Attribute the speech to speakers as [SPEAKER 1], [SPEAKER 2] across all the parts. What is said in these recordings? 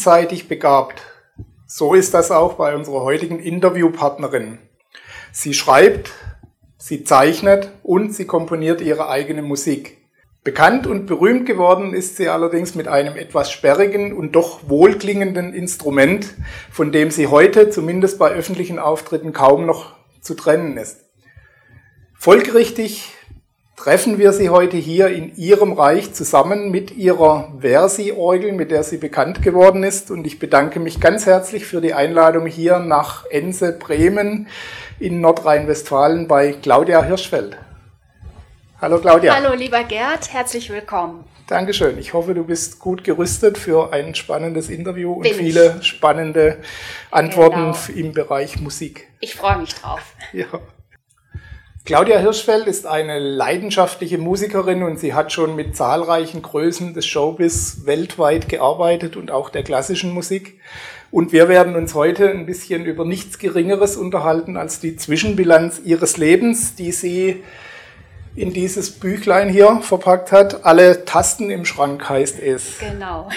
[SPEAKER 1] Vielseitig begabt. So ist das auch bei unserer heutigen Interviewpartnerin. Sie schreibt, sie zeichnet und sie komponiert ihre eigene Musik. Bekannt und berühmt geworden ist sie allerdings mit einem etwas sperrigen und doch wohlklingenden Instrument, von dem sie heute zumindest bei öffentlichen Auftritten kaum noch zu trennen ist. Folgerichtig treffen wir sie heute hier in ihrem Reich zusammen mit ihrer Versi-Orgel, mit der sie bekannt geworden ist. Und ich bedanke mich ganz herzlich für die Einladung hier nach Ense, Bremen in Nordrhein-Westfalen bei Claudia Hirschfeld. Hallo Claudia.
[SPEAKER 2] Hallo lieber Gerd, herzlich willkommen.
[SPEAKER 1] Dankeschön. Ich hoffe, du bist gut gerüstet für ein spannendes Interview und Bin viele ich. spannende Antworten genau. im Bereich Musik.
[SPEAKER 2] Ich freue mich drauf.
[SPEAKER 1] Ja. Claudia Hirschfeld ist eine leidenschaftliche Musikerin und sie hat schon mit zahlreichen Größen des Showbiz weltweit gearbeitet und auch der klassischen Musik. Und wir werden uns heute ein bisschen über nichts Geringeres unterhalten als die Zwischenbilanz ihres Lebens, die sie in dieses Büchlein hier verpackt hat. Alle Tasten im Schrank heißt es.
[SPEAKER 2] Genau.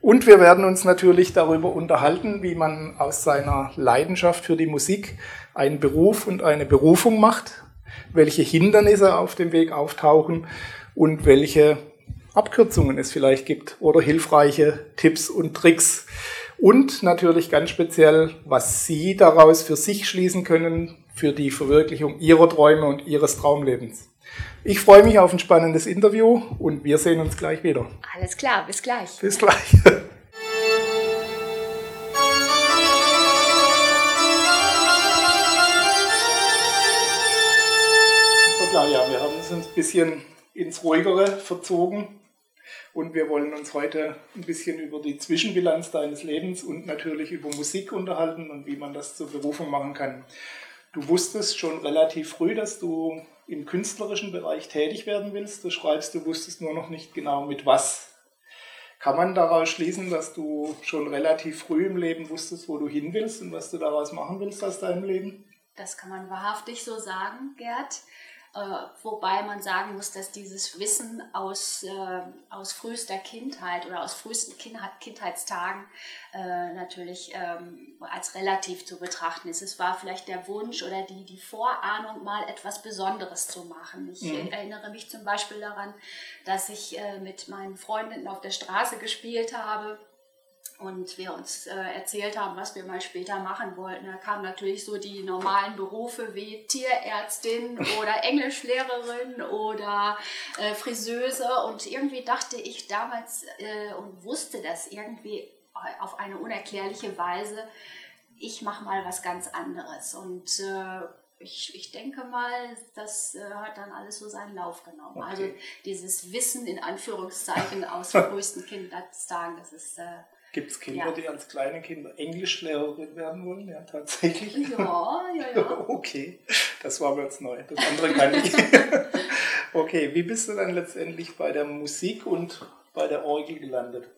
[SPEAKER 1] Und wir werden uns natürlich darüber unterhalten, wie man aus seiner Leidenschaft für die Musik einen Beruf und eine Berufung macht welche Hindernisse auf dem Weg auftauchen und welche Abkürzungen es vielleicht gibt oder hilfreiche Tipps und Tricks. Und natürlich ganz speziell, was Sie daraus für sich schließen können für die Verwirklichung Ihrer Träume und Ihres Traumlebens. Ich freue mich auf ein spannendes Interview und wir sehen uns gleich wieder.
[SPEAKER 2] Alles klar, bis gleich.
[SPEAKER 1] Bis gleich. bisschen ins Ruhigere verzogen und wir wollen uns heute ein bisschen über die Zwischenbilanz deines Lebens und natürlich über Musik unterhalten und wie man das zur Berufung machen kann. Du wusstest schon relativ früh, dass du im künstlerischen Bereich tätig werden willst. Du schreibst, du wusstest nur noch nicht genau mit was. Kann man daraus schließen, dass du schon relativ früh im Leben wusstest, wo du hin willst und was du daraus machen willst aus deinem Leben?
[SPEAKER 2] Das kann man wahrhaftig so sagen, Gerd. Äh, wobei man sagen muss, dass dieses Wissen aus, äh, aus frühester Kindheit oder aus frühesten Kindheit, Kindheitstagen äh, natürlich ähm, als relativ zu betrachten ist. Es war vielleicht der Wunsch oder die, die Vorahnung, mal etwas Besonderes zu machen. Ich mhm. erinnere mich zum Beispiel daran, dass ich äh, mit meinen Freundinnen auf der Straße gespielt habe und wir uns äh, erzählt haben, was wir mal später machen wollten. Da kamen natürlich so die normalen Berufe wie Tierärztin oder Englischlehrerin oder äh, Friseuse und irgendwie dachte ich damals äh, und wusste das irgendwie auf eine unerklärliche Weise, ich mache mal was ganz anderes und äh, ich, ich, denke mal, das äh, hat dann alles so seinen Lauf genommen. Okay. Also dieses Wissen in Anführungszeichen aus frühesten Kindheitstagen, das ist äh,
[SPEAKER 1] Gibt es Kinder, ja. die als kleine Kinder Englischlehrerin werden wollen? Ja, tatsächlich.
[SPEAKER 2] Ja, ja, ja.
[SPEAKER 1] okay, das war mir jetzt neu. Das andere kann ich. okay, wie bist du dann letztendlich bei der Musik und bei der Orgel gelandet?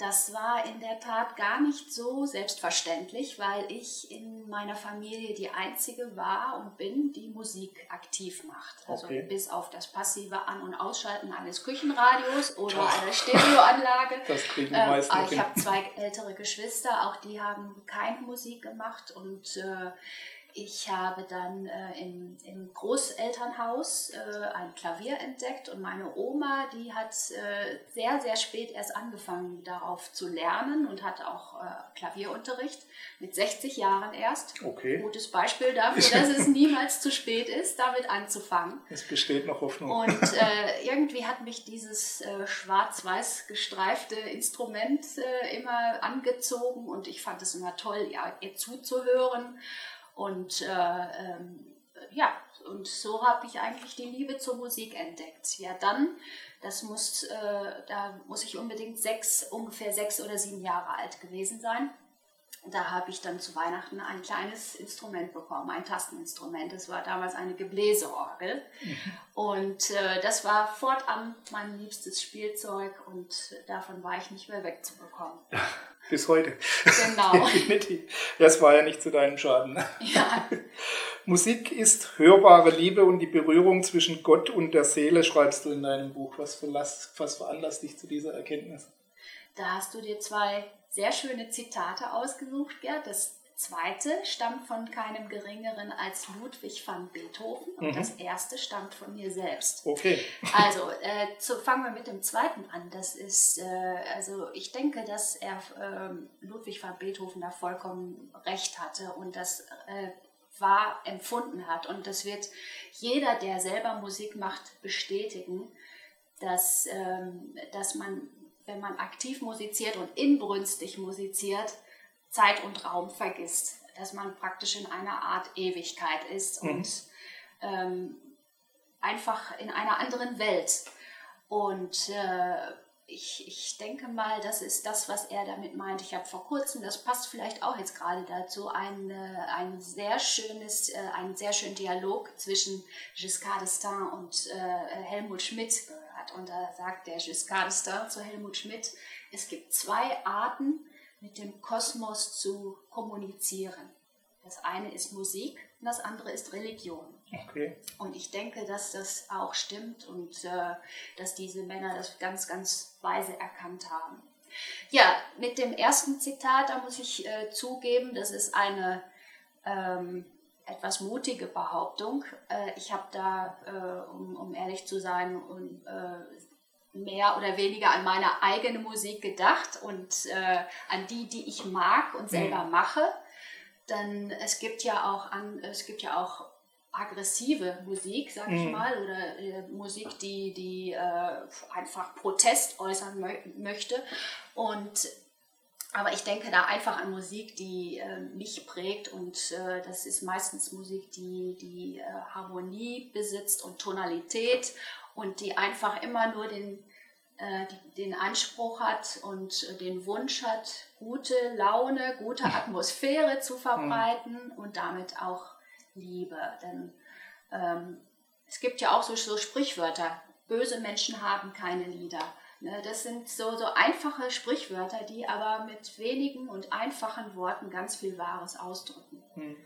[SPEAKER 2] Das war in der Tat gar nicht so selbstverständlich, weil ich in meiner Familie die einzige war und bin, die Musik aktiv macht. Also okay. bis auf das passive An- und Ausschalten eines Küchenradios oder Ach. einer Stereoanlage.
[SPEAKER 1] Das kriegen die ähm, meisten.
[SPEAKER 2] Ich habe zwei ältere Geschwister, auch die haben keine Musik gemacht und äh, ich habe dann äh, im, im, Großelternhaus äh, ein Klavier entdeckt und meine Oma, die hat äh, sehr, sehr spät erst angefangen darauf zu lernen und hatte auch äh, Klavierunterricht mit 60 Jahren erst.
[SPEAKER 1] Okay.
[SPEAKER 2] Gutes Beispiel dafür, dass es niemals zu spät ist, damit anzufangen.
[SPEAKER 1] Es besteht noch Hoffnung.
[SPEAKER 2] Und äh, irgendwie hat mich dieses äh, schwarz-weiß gestreifte Instrument immer angezogen und ich fand es immer toll, ja, ihr zuzuhören. Und äh, ähm, ja, und so habe ich eigentlich die Liebe zur Musik entdeckt. Ja, dann, das muss, äh, da muss ich unbedingt sechs, ungefähr sechs oder sieben Jahre alt gewesen sein. Da habe ich dann zu Weihnachten ein kleines Instrument bekommen, ein Tasteninstrument. Das war damals eine Gebläseorgel. Mhm. Und äh, das war fortan mein liebstes Spielzeug und davon war ich nicht mehr wegzubekommen.
[SPEAKER 1] Bis heute.
[SPEAKER 2] Genau.
[SPEAKER 1] Das war ja nicht zu deinem Schaden.
[SPEAKER 2] Ja.
[SPEAKER 1] Musik ist hörbare Liebe und die Berührung zwischen Gott und der Seele, schreibst du in deinem Buch. Was, verlass, was veranlasst dich zu dieser Erkenntnis?
[SPEAKER 2] Da hast du dir zwei sehr schöne Zitate ausgesucht, Gerd. Das zweite stammt von keinem geringeren als Ludwig van Beethoven und mhm. das erste stammt von mir selbst.
[SPEAKER 1] Okay.
[SPEAKER 2] Also äh, zu, fangen wir mit dem zweiten an. Das ist, äh, also ich denke, dass er äh, Ludwig van Beethoven da vollkommen recht hatte und das äh, wahr empfunden hat. Und das wird jeder, der selber Musik macht, bestätigen, dass, ähm, dass man, wenn man aktiv musiziert und inbrünstig musiziert, Zeit und Raum vergisst, dass man praktisch in einer Art Ewigkeit ist mhm. und ähm, einfach in einer anderen Welt. Und äh, ich, ich denke mal, das ist das, was er damit meint. Ich habe vor kurzem, das passt vielleicht auch jetzt gerade dazu, ein, ein sehr schönes, äh, einen sehr schönen Dialog zwischen Giscard d'Estaing und äh, Helmut Schmidt gehört. Und da sagt der Giscard d'Estaing zu Helmut Schmidt, es gibt zwei Arten, mit dem Kosmos zu kommunizieren. Das eine ist Musik und das andere ist Religion.
[SPEAKER 1] Okay.
[SPEAKER 2] Und ich denke, dass das auch stimmt und äh, dass diese Männer das ganz, ganz weise erkannt haben. Ja, mit dem ersten Zitat, da muss ich äh, zugeben, das ist eine ähm, etwas mutige Behauptung. Äh, ich habe da, äh, um, ehrlich zu sein, äh, mehr oder weniger an meine eigene Musik gedacht und an die, die ich mag und selber mhm. mache. Denn es gibt ja auch an, es gibt ja auch aggressive Musik, sag ich mhm. mal, oder äh, Musik, die, die äh, einfach Protest äußern mö möchte. Und aber ich denke da einfach an Musik, die äh, mich prägt und äh, das ist meistens Musik, die die äh, Harmonie besitzt und Tonalität und die einfach immer nur den, äh, den Anspruch hat und den Wunsch hat, gute Laune, gute Atmosphäre zu verbreiten mhm. und damit auch Liebe. Denn ähm, es gibt ja auch so, so Sprichwörter, böse Menschen haben keine Lieder. Ne, das sind so, so einfache Sprichwörter, die aber mit wenigen und einfachen Worten ganz viel Wahres ausdrücken.
[SPEAKER 1] Mhm.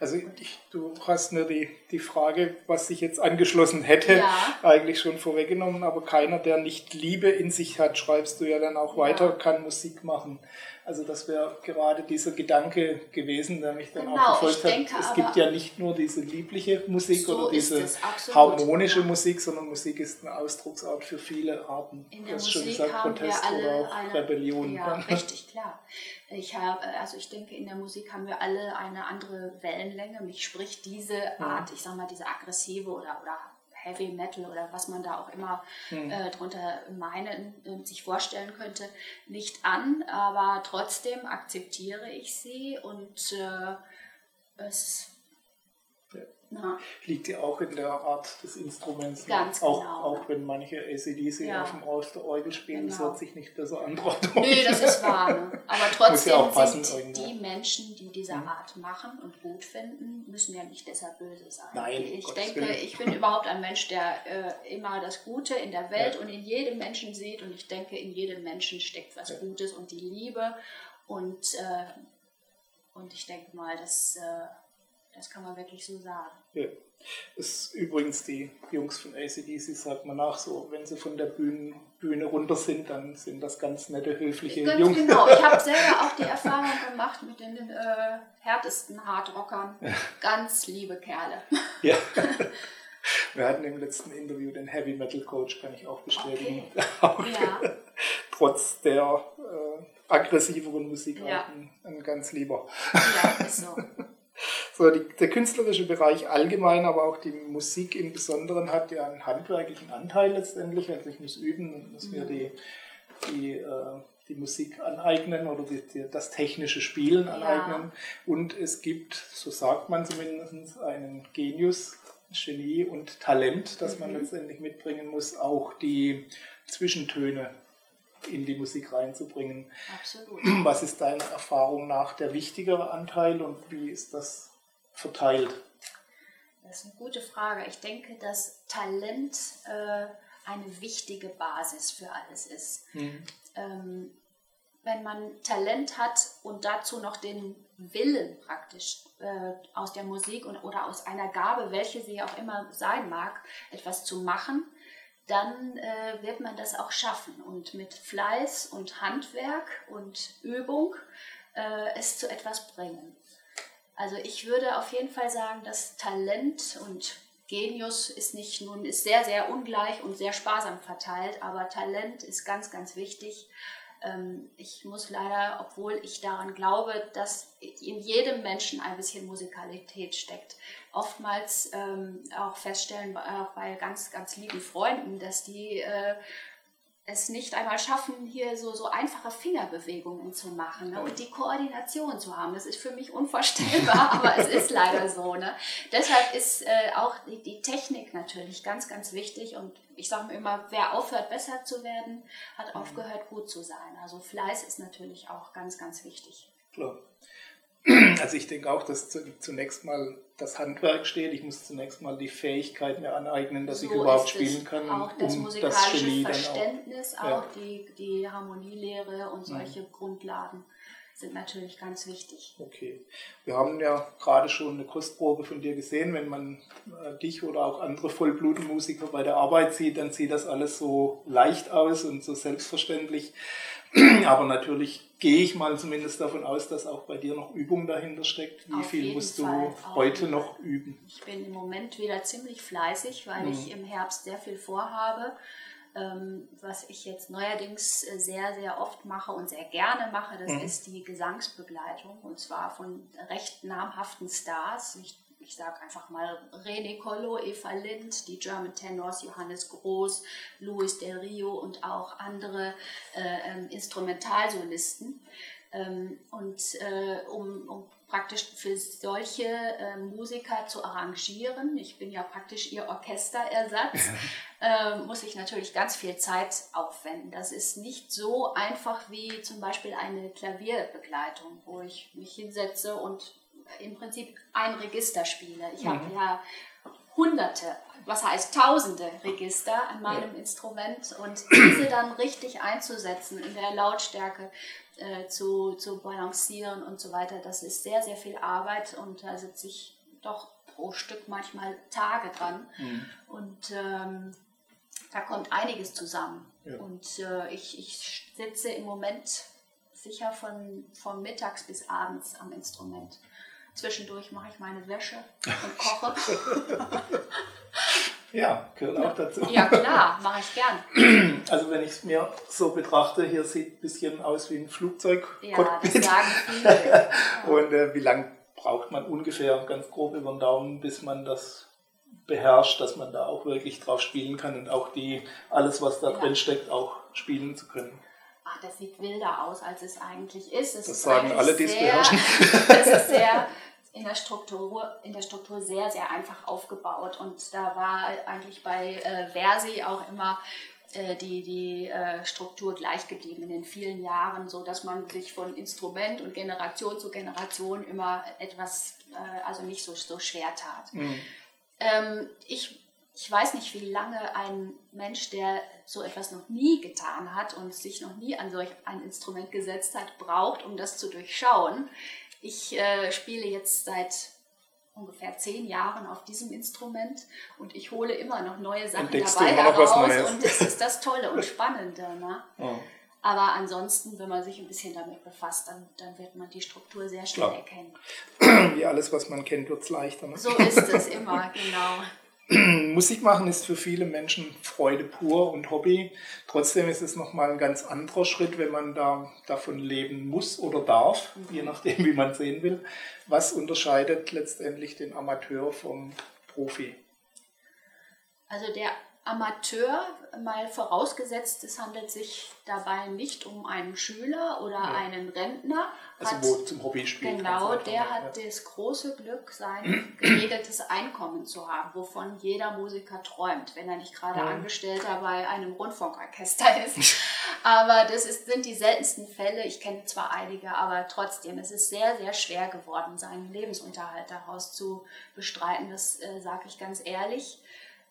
[SPEAKER 1] Also ich, du hast mir die, die Frage, was sich jetzt angeschlossen hätte, ja. eigentlich schon vorweggenommen, aber keiner, der nicht Liebe in sich hat, schreibst du ja dann auch weiter, ja. kann Musik machen. Also das wäre gerade dieser Gedanke gewesen, der mich dann genau, auch verfolgt hat. Es gibt ja nicht nur diese liebliche Musik so oder diese harmonische Musik, sondern Musik ist eine Ausdrucksart für viele Arten.
[SPEAKER 2] In der Musik schon gesagt, haben Protest wir alle oder auch eine, Rebellion. Ja, richtig, klar. Ich habe, also ich denke, in der Musik haben wir alle eine andere Wellenlänge. Mich spricht diese Art, ja. ich sag mal, diese aggressive oder, oder Heavy Metal oder was man da auch immer mhm. äh, drunter meinen, äh, sich vorstellen könnte, nicht an, aber trotzdem akzeptiere ich sie und äh, es
[SPEAKER 1] Ja. Liegt ja auch in der Art des Instruments.
[SPEAKER 2] Ne? Ganz
[SPEAKER 1] auch,
[SPEAKER 2] genau.
[SPEAKER 1] Auch wenn manche ACDC ja. auf dem Aus der Orgel spielen, genau. das hört sich nicht besser an.
[SPEAKER 2] Nee, das ist wahr. Ne? Aber trotzdem ja sind irgendwo. die Menschen, die diese hm. Art machen und gut finden, müssen ja nicht deshalb böse sein.
[SPEAKER 1] Nein,
[SPEAKER 2] ich denke, Willen. ich bin überhaupt ein Mensch, der äh, immer das Gute in der Welt ja. und in jedem Menschen sieht und ich denke, in jedem Menschen steckt was Gutes und die Liebe und, äh, und ich denke mal, dass... Äh, das kann man wirklich so sagen.
[SPEAKER 1] Ja. Das ist übrigens die Jungs von ACDC, sagt man nach, so, wenn sie von der Bühne, Bühne runter sind, dann sind das ganz nette, höfliche
[SPEAKER 2] ganz
[SPEAKER 1] Jungs.
[SPEAKER 2] Genau, ich habe selber auch die Erfahrung gemacht mit den äh, härtesten Hardrockern. Ganz liebe Kerle.
[SPEAKER 1] Ja. Wir hatten im letzten Interview den Heavy Metal Coach, kann ich auch bestätigen. Okay. auch, ja. Trotz der äh, aggressiveren Musik ja. auch ein, ein ganz lieber.
[SPEAKER 2] Ja, ist so.
[SPEAKER 1] So, die, der künstlerische Bereich allgemein, aber auch die Musik im Besonderen hat ja einen handwerklichen Anteil letztendlich. Also ich muss üben und muss mir die, die, äh, die Musik aneignen oder die, die, das technische Spielen aneignen. Ja. Und es gibt, so sagt man zumindest, einen Genius, Genie und Talent, das man mhm. letztendlich mitbringen muss, auch die Zwischentöne in die Musik reinzubringen.
[SPEAKER 2] Absolut.
[SPEAKER 1] Was ist deiner Erfahrung nach der wichtigere Anteil und wie ist das verteilt?
[SPEAKER 2] Das ist eine gute Frage. Ich denke, dass Talent äh, eine wichtige Basis für alles ist. Mhm. Ähm, wenn man Talent hat und dazu noch den Willen praktisch äh, aus der Musik und, oder aus einer Gabe, welche sie auch immer sein mag, etwas zu machen, dann äh, wird man das auch schaffen und mit Fleiß und Handwerk und Übung äh, es zu etwas bringen. Also ich würde auf jeden Fall sagen, dass Talent und Genius ist nicht nun ist sehr sehr ungleich und sehr sparsam verteilt, aber Talent ist ganz ganz wichtig. Ähm, ich muss leider, obwohl ich daran glaube, dass in jedem Menschen ein bisschen Musikalität steckt, oftmals ähm, auch feststellen, auch bei ganz ganz lieben Freunden, dass die äh, es nicht einmal schaffen, hier so, so einfache Fingerbewegungen zu machen ne? und die Koordination zu haben. Das ist für mich unvorstellbar, aber es ist leider so. Ne? Deshalb ist äh, auch die, die, Technik natürlich ganz, ganz wichtig und ich sage mir immer, wer aufhört, besser zu werden, hat aufgehört, gut zu sein. Also Fleiß ist natürlich auch ganz, ganz wichtig.
[SPEAKER 1] Klar. Also ich denke auch, dass zunächst mal das Handwerk steht. Ich muss zunächst mal die Fähigkeit mir aneignen, dass so ich überhaupt spielen kann.
[SPEAKER 2] Auch das um musikalische das Genie Verständnis, auch, auch ja. die, die Harmonielehre und mhm. solche mhm. Grundlagen sind natürlich ganz wichtig.
[SPEAKER 1] Okay. Wir haben ja gerade schon eine Kostprobe von dir gesehen. Wenn man äh, dich oder auch andere Vollblutmusiker bei der Arbeit sieht, dann sieht das alles so leicht aus und so selbstverständlich. Aber natürlich gehe ich mal zumindest davon aus, dass auch bei dir noch Übung dahinter steckt. Wie
[SPEAKER 2] Auf
[SPEAKER 1] viel musst
[SPEAKER 2] Fall.
[SPEAKER 1] du heute noch üben?
[SPEAKER 2] Ich bin im Moment wieder ziemlich fleißig, weil mhm. ich im Herbst sehr viel vorhabe. Ähm, was ich jetzt neuerdings äh, sehr, sehr oft mache und sehr gerne mache, das mhm. ist die Gesangsbegleitung und zwar von recht namhaften Stars. Ich ich sage einfach mal René Collo, Eva Lind, die German Tenors, Johannes Groß, Luis Del Rio und auch andere äh, ähm, Instrumentalsolisten. Ähm, und äh, um, um, praktisch für solche äh, Musiker zu arrangieren, ich bin ja praktisch ihr Orchesterersatz, äh, muss ich natürlich ganz viel Zeit aufwenden. Das ist nicht so einfach wie zum Beispiel eine Klavierbegleitung, wo ich mich hinsetze und im Prinzip ein Register spiele. Ich mhm. habe ja hunderte, was heißt tausende Register an meinem ja. Instrument und diese dann richtig einzusetzen, in der Lautstärke äh, zu, zu balancieren und so weiter, das ist sehr, sehr viel Arbeit und da sitze ich doch pro Stück manchmal Tage dran. Mhm. Und ähm, da kommt einiges zusammen. Ja. Und äh, ich, ich sitze im Moment sicher von, von mittags bis abends am Instrument. Zwischendurch mache ich meine Wäsche und koche.
[SPEAKER 1] ja, gehört auch dazu.
[SPEAKER 2] Ja, klar, mache ich gern.
[SPEAKER 1] Also wenn ich es mir so betrachte, hier sieht ein bisschen aus wie ein Flugzeug.
[SPEAKER 2] Ja, das sagen viele.
[SPEAKER 1] und äh, wie lange braucht man ungefähr, ganz grob über den Daumen, bis man das beherrscht, dass man da auch wirklich drauf spielen kann und auch die alles, was da ja. drin steckt, auch spielen zu können
[SPEAKER 2] ach, das sieht wilder aus, als es eigentlich ist. Es
[SPEAKER 1] das
[SPEAKER 2] ist
[SPEAKER 1] sagen alle, die es beherrschen.
[SPEAKER 2] es ist sehr in der Struktur, in der Struktur sehr, sehr einfach aufgebaut. Und da war eigentlich bei äh, Versi auch immer äh, die, die äh, Struktur gleich geblieben in den vielen Jahren, so dass man sich von Instrument und Generation zu Generation immer etwas, äh, also nicht so, so schwer tat. Mhm. Ähm, ich, ich weiß nicht, wie lange ein Mensch, der so etwas noch nie getan hat und sich noch nie an solch ein Instrument gesetzt hat, braucht, um das zu durchschauen. Ich äh, spiele jetzt seit ungefähr zehn Jahren auf diesem Instrument und ich hole immer noch neue Sachen Entdeckst dabei heraus und das ist das Tolle und Spannende. Ne? Oh. Aber ansonsten, wenn man sich ein bisschen damit befasst, dann, dann wird man die Struktur sehr schnell Klar.
[SPEAKER 1] erkennen. Wie alles, was man kennt, wird es leichter. Ne?
[SPEAKER 2] So ist es immer, genau.
[SPEAKER 1] Musik machen ist für viele Menschen Freude pur und Hobby. Trotzdem ist es nochmal ein ganz anderer Schritt, wenn man da davon leben muss oder darf, je nachdem, wie man sehen will. Was unterscheidet letztendlich den Amateur vom Profi?
[SPEAKER 2] Also der Amateur, mal vorausgesetzt, es handelt sich dabei nicht um einen Schüler oder ja. einen Rentner.
[SPEAKER 1] Also hat, wo zum Hobby spielt.
[SPEAKER 2] Genau, der hat ja. das große Glück, sein geregeltes Einkommen zu haben, wovon jeder Musiker träumt, wenn er nicht gerade ja. Angestellter bei einem Rundfunkorchester ist. aber das ist, sind die seltensten Fälle. Ich kenne zwar einige, aber trotzdem, es ist sehr, sehr schwer geworden, seinen Lebensunterhalt daraus zu bestreiten. Das äh, sage ich ganz ehrlich.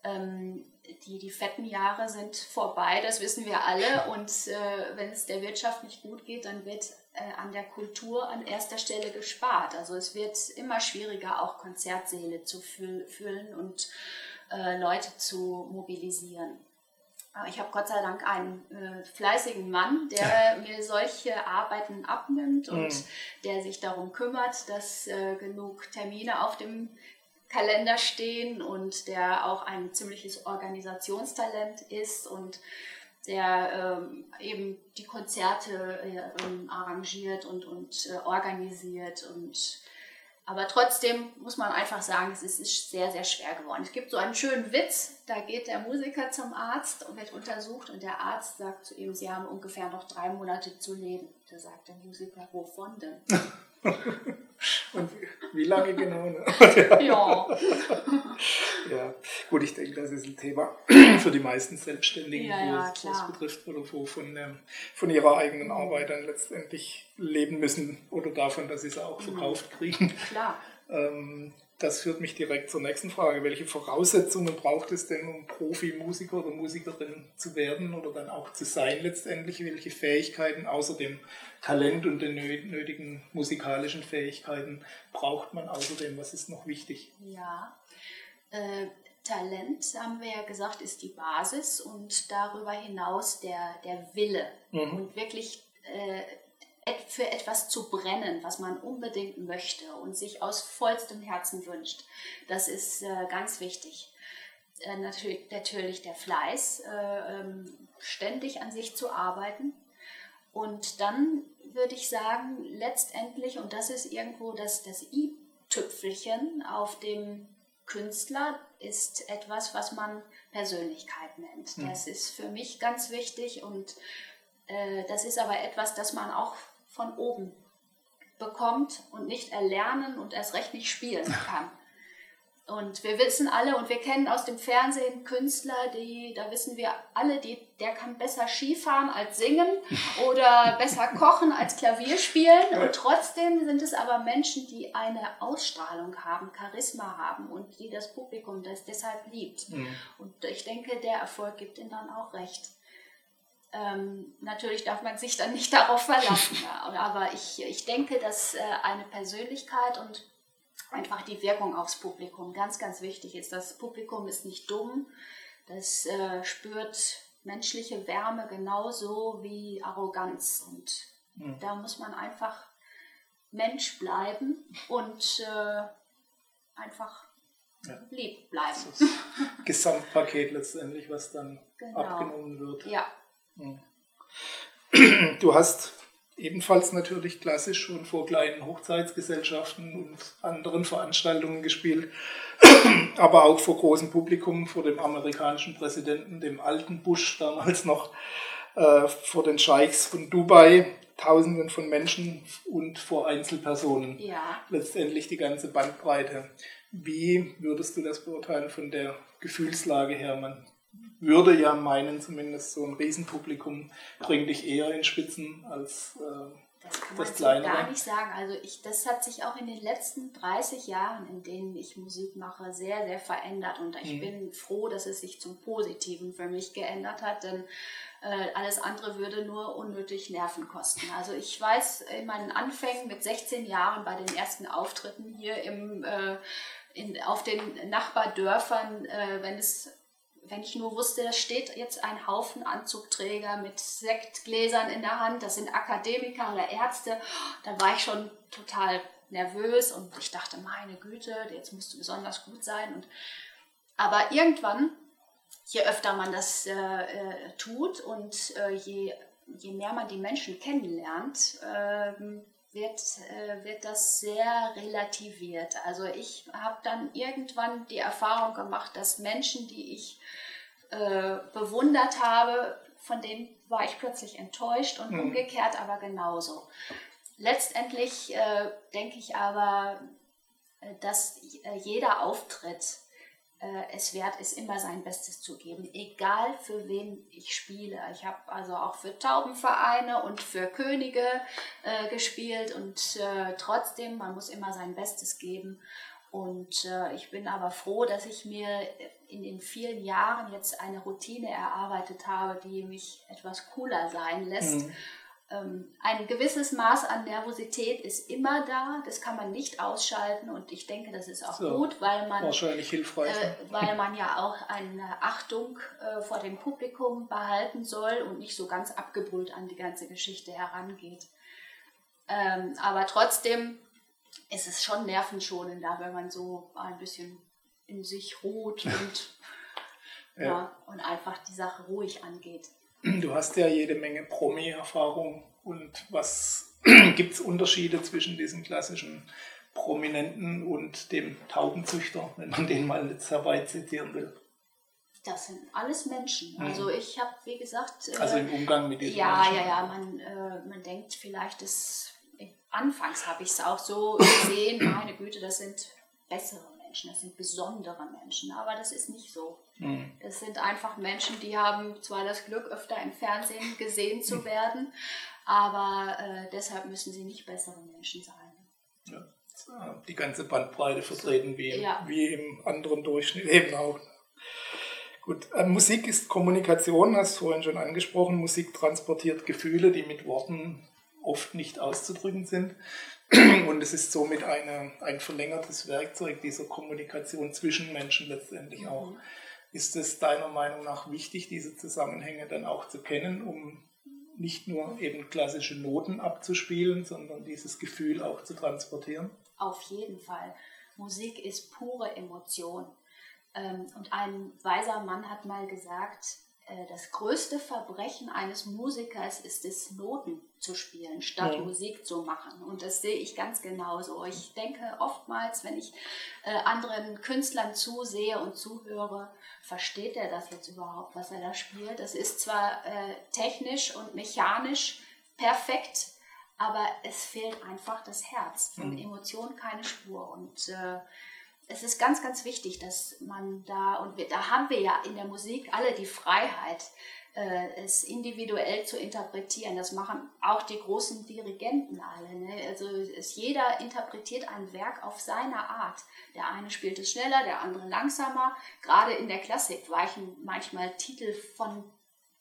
[SPEAKER 2] Ähm, die, die fetten Jahre sind vorbei, das wissen wir alle. Und äh, wenn es der Wirtschaft nicht gut geht, dann wird äh, an der Kultur an erster Stelle gespart. Also es wird immer schwieriger, auch Konzertsäle zu fü füllen und äh, Leute zu mobilisieren. Aber ich habe Gott sei Dank einen äh, fleißigen Mann, der mir solche Arbeiten abnimmt und mhm. der sich darum kümmert, dass äh, genug Termine auf dem Kalender stehen und der auch ein ziemliches Organisationstalent ist und der ähm, eben die Konzerte äh, arrangiert und, und äh, organisiert und aber trotzdem muss man einfach sagen, es ist sehr, sehr schwer geworden. Es gibt so einen schönen Witz, da geht der Musiker zum Arzt und wird untersucht und der Arzt sagt zu ihm, Sie haben ungefähr noch drei Monate zu leben. Da sagt der Musiker, wovon denn?
[SPEAKER 1] Und wie lange genau? Ne?
[SPEAKER 2] ja.
[SPEAKER 1] ja, gut, ich denke, das ist ein Thema für die meisten Selbstständigen, ja, ja, wo es betrifft, oder wo von, ähm, von ihrer eigenen Arbeit dann letztendlich leben müssen oder davon, dass sie es auch mhm. verkauft kriegen.
[SPEAKER 2] Klar.
[SPEAKER 1] Ähm, das führt mich direkt zur nächsten Frage. Welche Voraussetzungen braucht es denn, um Profimusiker oder Musikerin zu werden oder dann auch zu sein letztendlich? Welche Fähigkeiten außer dem Talent und den nötigen musikalischen Fähigkeiten braucht man außerdem? Was ist noch wichtig?
[SPEAKER 2] Ja, äh, Talent, haben wir ja gesagt, ist die Basis und darüber hinaus der, der Wille mhm. und wirklich äh, für etwas zu brennen, was man unbedingt möchte und sich aus vollstem Herzen wünscht. Das ist äh, ganz wichtig. Äh, natürlich, natürlich, der Fleiß, äh, ähm, ständig an sich zu arbeiten. Und dann würde ich sagen, letztendlich, und das ist irgendwo das, das i-Tüpfelchen auf dem Künstler, ist etwas, was man Persönlichkeit nennt. Mhm. Das ist für mich ganz wichtig und äh, das ist aber etwas, das man auch von oben bekommt und nicht erlernen und erst recht nicht spielen kann. Und wir wissen alle und wir kennen aus dem Fernsehen Künstler, die, da wissen wir alle, die, der kann besser Skifahren als singen oder besser kochen als Klavier spielen. Und trotzdem sind es aber Menschen, die eine Ausstrahlung haben, Charisma haben und die das Publikum das deshalb liebt. Mhm. Und ich denke, der Erfolg gibt ihnen dann auch recht. Ähm, natürlich darf man sich dann nicht darauf verlassen. Aber ich, ich denke, dass äh, eine Persönlichkeit und einfach die Wirkung aufs Publikum ganz, ganz wichtig ist. Das Publikum ist nicht dumm, das äh, spürt menschliche Wärme genauso wie Arroganz. Und mhm. da muss man einfach Mensch bleiben und äh, einfach ja. lieb bleiben.
[SPEAKER 1] Das Gesamtpaket letztendlich, was dann genau. abgenommen wird.
[SPEAKER 2] Ja,
[SPEAKER 1] Du hast ebenfalls natürlich klassisch schon vor kleinen Hochzeitsgesellschaften und anderen Veranstaltungen gespielt, aber auch vor großem Publikum, vor dem amerikanischen Präsidenten, dem alten Bush damals noch, äh, vor den Scheichs von Dubai, Tausenden von Menschen und vor Einzelpersonen.
[SPEAKER 2] Ja.
[SPEAKER 1] Letztendlich die ganze Bandbreite. Wie würdest du das beurteilen von der Gefühlslage her? Man würde ja meinen, zumindest so ein Riesenpublikum bringt dich eher in Spitzen als äh,
[SPEAKER 2] das kann das so gar nicht sagen. Also ich, das hat sich auch in den letzten 30 Jahren, in denen ich Musik mache, sehr, sehr verändert. Und ich mhm. bin froh, dass es sich zum Positiven für mich geändert hat, denn äh, alles andere würde nur unnötig Nerven kosten. Also ich weiß in meinen Anfängen mit 16 Jahren bei den ersten Auftritten hier im, äh, in, auf den Nachbardörfern, äh, wenn es wenn ich nur wusste, da steht jetzt ein Haufen Anzugträger mit Sektgläsern in der Hand, das sind Akademiker oder Ärzte, dann war ich schon total nervös und ich dachte, meine Güte, jetzt musst du besonders gut sein. Und, aber irgendwann, je öfter man das äh, äh tut und äh, je, je mehr man die Menschen kennenlernt, äh, wird, äh, wird das sehr relativiert. Also ich habe dann irgendwann die Erfahrung gemacht, dass Menschen, die ich äh, bewundert habe, von denen war ich plötzlich enttäuscht und mhm. umgekehrt aber genauso. Letztendlich äh, denke ich aber, äh, dass äh, jeder Auftritt es wert ist, immer sein Bestes zu geben, egal für wen ich spiele. Ich habe also auch für Taubenvereine und für Könige äh, gespielt und äh, trotzdem, man muss immer sein Bestes geben. Und äh, ich bin aber froh, dass ich mir in den vielen Jahren jetzt eine Routine erarbeitet habe, die mich etwas cooler sein lässt. Mhm ein gewisses Maß an Nervosität ist immer da, das kann man nicht ausschalten und ich denke, das ist auch so, gut, weil man,
[SPEAKER 1] wahrscheinlich hilfreich,
[SPEAKER 2] äh, weil man ja auch eine Achtung äh, vor dem Publikum behalten soll und nicht so ganz abgebrüht an die ganze Geschichte herangeht. Ähm, aber trotzdem ist es schon nervenschonender, wenn man so ein bisschen in sich ruht und, ja. ja und einfach die Sache ruhig angeht.
[SPEAKER 1] Du hast ja jede Menge Promi-Erfahrung und was gibt es Unterschiede zwischen diesen klassischen Prominenten und dem Taubenzüchter, wenn man den mal jetzt herbei zitieren will?
[SPEAKER 2] Das sind alles Menschen. Mhm. Also ich habe, wie gesagt...
[SPEAKER 1] Äh, also im Umgang mit diesen
[SPEAKER 2] ja, Menschen. Ja, ja, ja. Man, äh, man denkt vielleicht, dass... Anfangs habe ich es auch so gesehen, meine Güte, das sind bessere Menschen, das sind besondere Menschen, aber das ist nicht so. Mhm. Das sind einfach Menschen, die haben zwar das Glück, öfter im Fernsehen gesehen zu mhm. werden, aber äh, deshalb müssen sie nicht bessere Menschen sein.
[SPEAKER 1] Ja, die ganze Bandbreite vertreten, wie, ja. wie im anderen Durchschnitt eben auch. Gut, äh, Musik ist Kommunikation, hast du vorhin schon angesprochen. Musik transportiert Gefühle, die mit Worten oft nicht auszudrücken sind. Und es ist somit eine, ein verlängertes Werkzeug dieser Kommunikation zwischen Menschen letztendlich auch. Mhm. Ist es deiner Meinung nach wichtig, diese Zusammenhänge dann auch zu kennen, um nicht nur eben klassische Noten abzuspielen, sondern dieses Gefühl auch zu transportieren?
[SPEAKER 2] Auf jeden Fall. Musik ist pure Emotion. Ähm, und ein weiser Mann hat mal gesagt, äh, das größte Verbrechen eines Musikers ist es, Noten zu spielen, statt ja. Musik zu machen. Und das sehe ich ganz genauso. Ich denke oftmals, wenn ich äh, anderen Künstlern zusehe und zuhöre, versteht er das jetzt überhaupt, was er da spielt? Das ist zwar äh, technisch und mechanisch perfekt, aber es fehlt einfach das Herz. Von mhm. Emotionen keine Spur. Und äh, es ist ganz, ganz wichtig, dass man da, und wir, da haben wir ja in der Musik alle die Freiheit, äh, es individuell zu interpretieren. Das machen auch die großen Dirigenten alle. Ne? Also es, jeder interpretiert ein Werk auf seine Art. Der eine spielt es schneller, der andere langsamer. Gerade in der Klassik weichen manchmal Titel von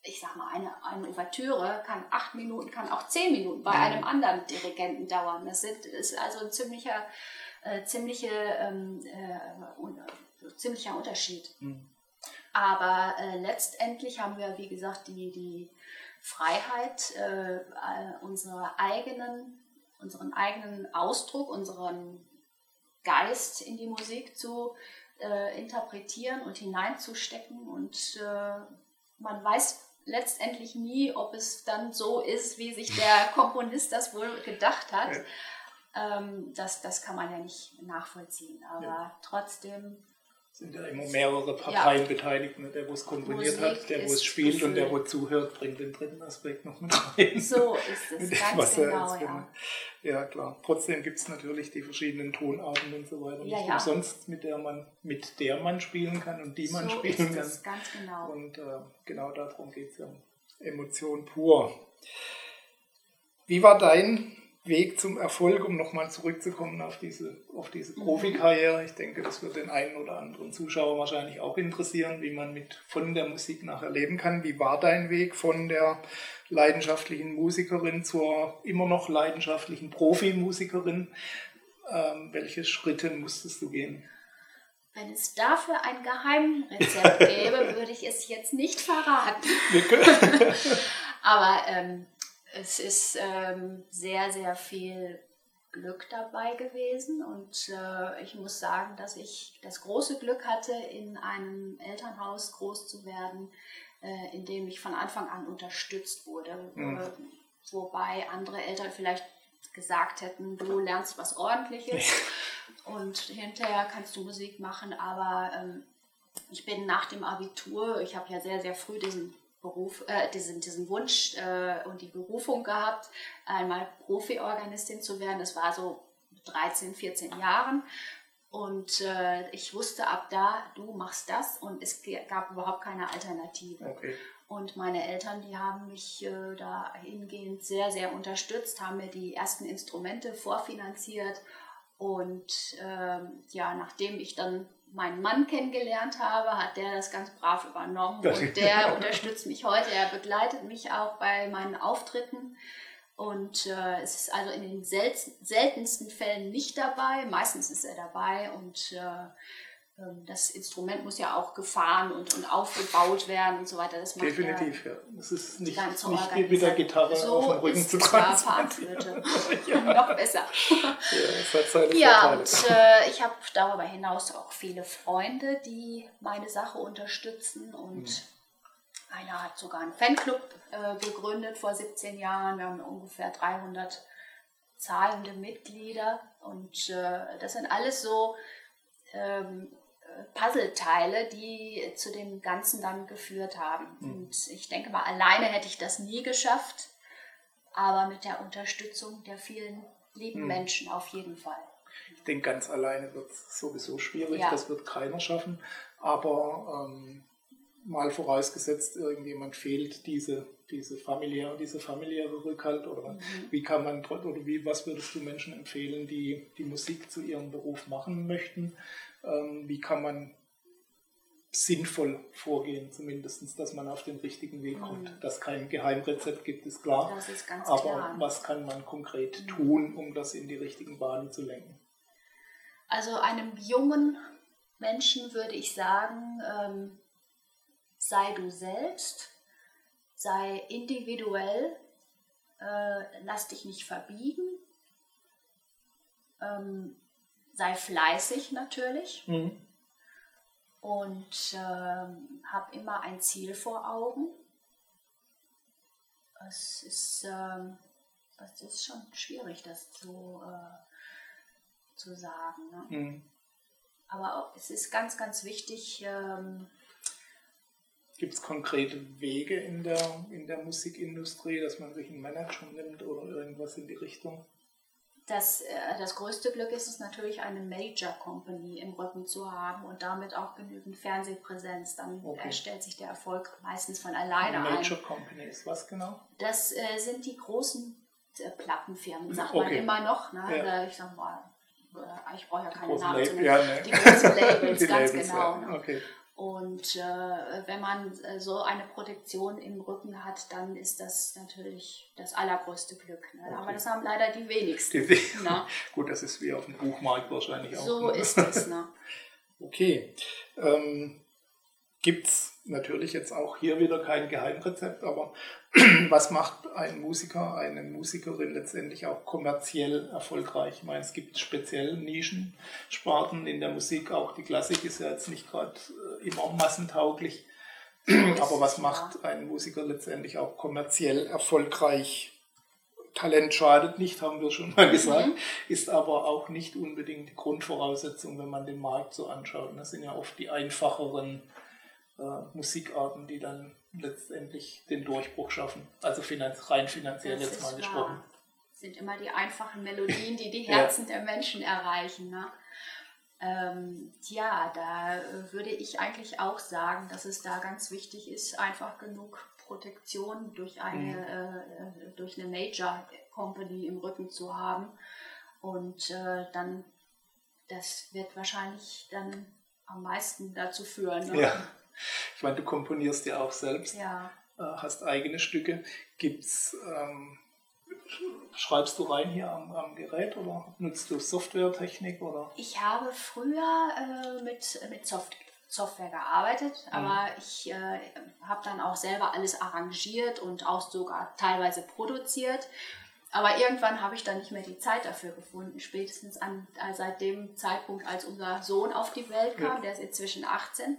[SPEAKER 2] ich sag mal, eine, eine Ouvertüre kann acht Minuten, kann auch zehn Minuten bei einem anderen Dirigenten dauern. Das ist also ein ziemlicher äh, ziemliche, ähm, äh, un ziemlicher Unterschied. Mhm. Aber äh, letztendlich haben wir, wie gesagt, die, die Freiheit, äh, äh, unsere eigenen, unseren eigenen Ausdruck, unseren Geist in die Musik zu äh, interpretieren und hineinzustecken. Und man weiß letztendlich nie, ob es dann so ist, wie sich der Komponist das wohl gedacht hat. Ähm, das, das kann man ja nicht nachvollziehen. Aber ja. trotzdem
[SPEAKER 1] sind ja immer mehrere Parteien ja. beteiligt. Ne? Der, wo es komponiert Musik hat, der, wo es spielt Gefühl. und der, wo zuhört, bringt den dritten Aspekt noch mit rein.
[SPEAKER 2] So ist es, ganz genau, ja.
[SPEAKER 1] ja. klar. Trotzdem gibt es natürlich die verschiedenen Tonarten und so weiter. Ja, Nicht umsonst, mit der, man, mit der man spielen kann und die man
[SPEAKER 2] so
[SPEAKER 1] spielen
[SPEAKER 2] ist
[SPEAKER 1] kann.
[SPEAKER 2] Es, ganz genau.
[SPEAKER 1] Und äh, genau darum geht es ja. Emotion pur. Wie war dein Weg zum Erfolg, um nochmal zurückzukommen auf diese, auf diese mhm. Profikarriere. Ich denke, das wird den einen oder anderen Zuschauer wahrscheinlich auch interessieren, wie man mit von der Musik nachher leben kann. Wie war dein Weg von der leidenschaftlichen Musikerin zur immer noch leidenschaftlichen Profimusikerin? Ähm, welche Schritte musstest du gehen?
[SPEAKER 2] Wenn es dafür ein Geheimrezept gäbe, würde ich es jetzt nicht verraten. Aber ähm, es ist ähm, sehr, sehr viel Glück dabei gewesen und äh, ich muss sagen, dass ich das große Glück hatte, in einem Elternhaus groß zu werden, äh, in dem ich von Anfang an unterstützt wurde. Mhm. Äh, wobei andere Eltern vielleicht gesagt hätten, du lernst was Ordentliches und hinterher kannst du Musik machen, aber ähm, ich bin nach dem Abitur, ich habe ja sehr, sehr früh diesen Beruf, äh, diesen, diesen Wunsch äh, und die Berufung gehabt, einmal Profi-Organistin zu werden. Das war so 13, 14 Jahren. Und äh, ich wusste ab da, du machst das und es gab überhaupt keine Alternative.
[SPEAKER 1] Okay.
[SPEAKER 2] Und meine Eltern, die haben mich äh, dahingehend sehr, sehr unterstützt, haben mir die ersten Instrumente vorfinanziert. Und ähm, ja, nachdem ich dann meinen Mann kennengelernt habe, hat der das ganz brav übernommen und der unterstützt mich heute. Er begleitet mich auch bei meinen Auftritten und äh, es ist also in den seltensten Fällen nicht dabei. Meistens ist er dabei und äh, das Instrument muss ja auch gefahren und, und aufgebaut werden und so weiter. Das
[SPEAKER 1] macht Definitiv, ja. Es ist nicht, nicht mit der Gitarre so auf dem Rücken zu transportieren.
[SPEAKER 2] ja. Noch besser.
[SPEAKER 1] Ja, das hat seine
[SPEAKER 2] ja und äh, ich habe darüber hinaus auch viele Freunde, die meine Sache unterstützen und mhm. einer hat sogar einen Fanclub äh, gegründet vor 17 Jahren. Wir haben ungefähr 300 zahlende Mitglieder und äh, das sind alles so ähm, Puzzleteile, die zu dem Ganzen dann geführt haben. Mhm. Und ich denke mal, alleine hätte ich das nie geschafft, aber mit der Unterstützung der vielen lieben mhm. Menschen auf jeden Fall.
[SPEAKER 1] Ich denke, ganz alleine wird es sowieso schwierig, ja. das wird keiner schaffen. Aber ähm, mal vorausgesetzt, irgendjemand fehlt diese, diese familiäre, diese familiäre Rückhalt oder mhm. wie kann man oder wie, was würdest du Menschen empfehlen, die die Musik zu ihrem Beruf machen möchten? Ähm, wie kann man sinnvoll vorgehen, zumindest, dass man auf den richtigen Weg kommt. Mhm. Dass kein Geheimrezept gibt, ist klar.
[SPEAKER 2] Ist
[SPEAKER 1] Aber
[SPEAKER 2] klar.
[SPEAKER 1] was kann man konkret mhm. tun, um das in die richtigen Bahnen zu lenken?
[SPEAKER 2] Also einem jungen Menschen würde ich sagen, ähm, sei du selbst, sei individuell, äh, lass dich nicht verbiegen, ähm, sei fleißig natürlich mhm. und ähm, hab immer ein Ziel vor Augen. Es ist, ähm, es ist schon schwierig, das zu, äh, zu sagen. Ne? Mhm. Aber es ist ganz, ganz wichtig. Ähm,
[SPEAKER 1] Gibt es konkrete Wege in der, in der Musikindustrie, dass man sich einen Manager nimmt oder irgendwas in die Richtung?
[SPEAKER 2] Das, äh, das größte Glück ist es natürlich, eine Major Company im Rücken zu haben und damit auch genügend Fernsehpräsenz. Dann okay. stellt sich der Erfolg meistens von alleine
[SPEAKER 1] eine Major ein. Company ist was genau?
[SPEAKER 2] Das äh, sind die großen äh, Plattenfirmen, sagt okay. man immer noch. Ne? Ja. Ich sag mal, äh, ich brauche ja keine Namen zu nennen. Ja, ne. Die großen Labels, die ganz Labels, genau. Ja. Ne? Okay. Und äh, wenn man äh, so eine Protektion im Rücken hat, dann ist das natürlich das allergrößte Glück. Ne? Okay. Aber das haben leider die wenigsten. Die,
[SPEAKER 1] ne? Gut, das ist wie auf dem Buchmarkt wahrscheinlich auch.
[SPEAKER 2] So ne? ist es. Ne?
[SPEAKER 1] okay. Ähm, Gibt es natürlich jetzt auch hier wieder kein Geheimrezept, aber was macht ein Musiker, eine Musikerin letztendlich auch kommerziell erfolgreich? Ich meine, es gibt speziell Nischensparten in der Musik, auch die Klassik ist ja jetzt nicht gerade äh, immer massentauglich. Aber was macht ein Musiker letztendlich auch kommerziell erfolgreich? Talent schadet nicht, haben wir schon mal gesagt, mhm. ist aber auch nicht unbedingt die Grundvoraussetzung, wenn man den Markt so anschaut. das sind ja oft die einfacheren äh, Musikarten, die dann letztendlich den Durchbruch schaffen. Also finanz rein finanziell das jetzt mal gesprochen. Wahr.
[SPEAKER 2] sind immer die einfachen Melodien, die die Herzen ja. der Menschen erreichen. Ne? Ähm, ja, da äh, würde ich eigentlich auch sagen, dass es da ganz wichtig ist, einfach genug Protektion durch eine, mhm. äh, durch eine Major Company im Rücken zu haben. Und äh, dann, das wird wahrscheinlich dann am meisten dazu führen.
[SPEAKER 1] Ne? Ja. Ich meine, du komponierst ja auch selbst,
[SPEAKER 2] ja.
[SPEAKER 1] Äh, hast eigene Stücke. Gibt's, ähm, schreibst du rein hier am, am, Gerät oder nutzt du Softwaretechnik? Oder?
[SPEAKER 2] Ich habe früher äh, mit, mit Soft Software gearbeitet, mhm. aber ich äh, habe dann auch selber alles arrangiert und auch sogar teilweise produziert. Aber irgendwann habe ich dann nicht mehr die Zeit dafür gefunden, spätestens an, äh, seit dem Zeitpunkt, als unser Sohn auf die Welt kam, ja. der ist inzwischen 18.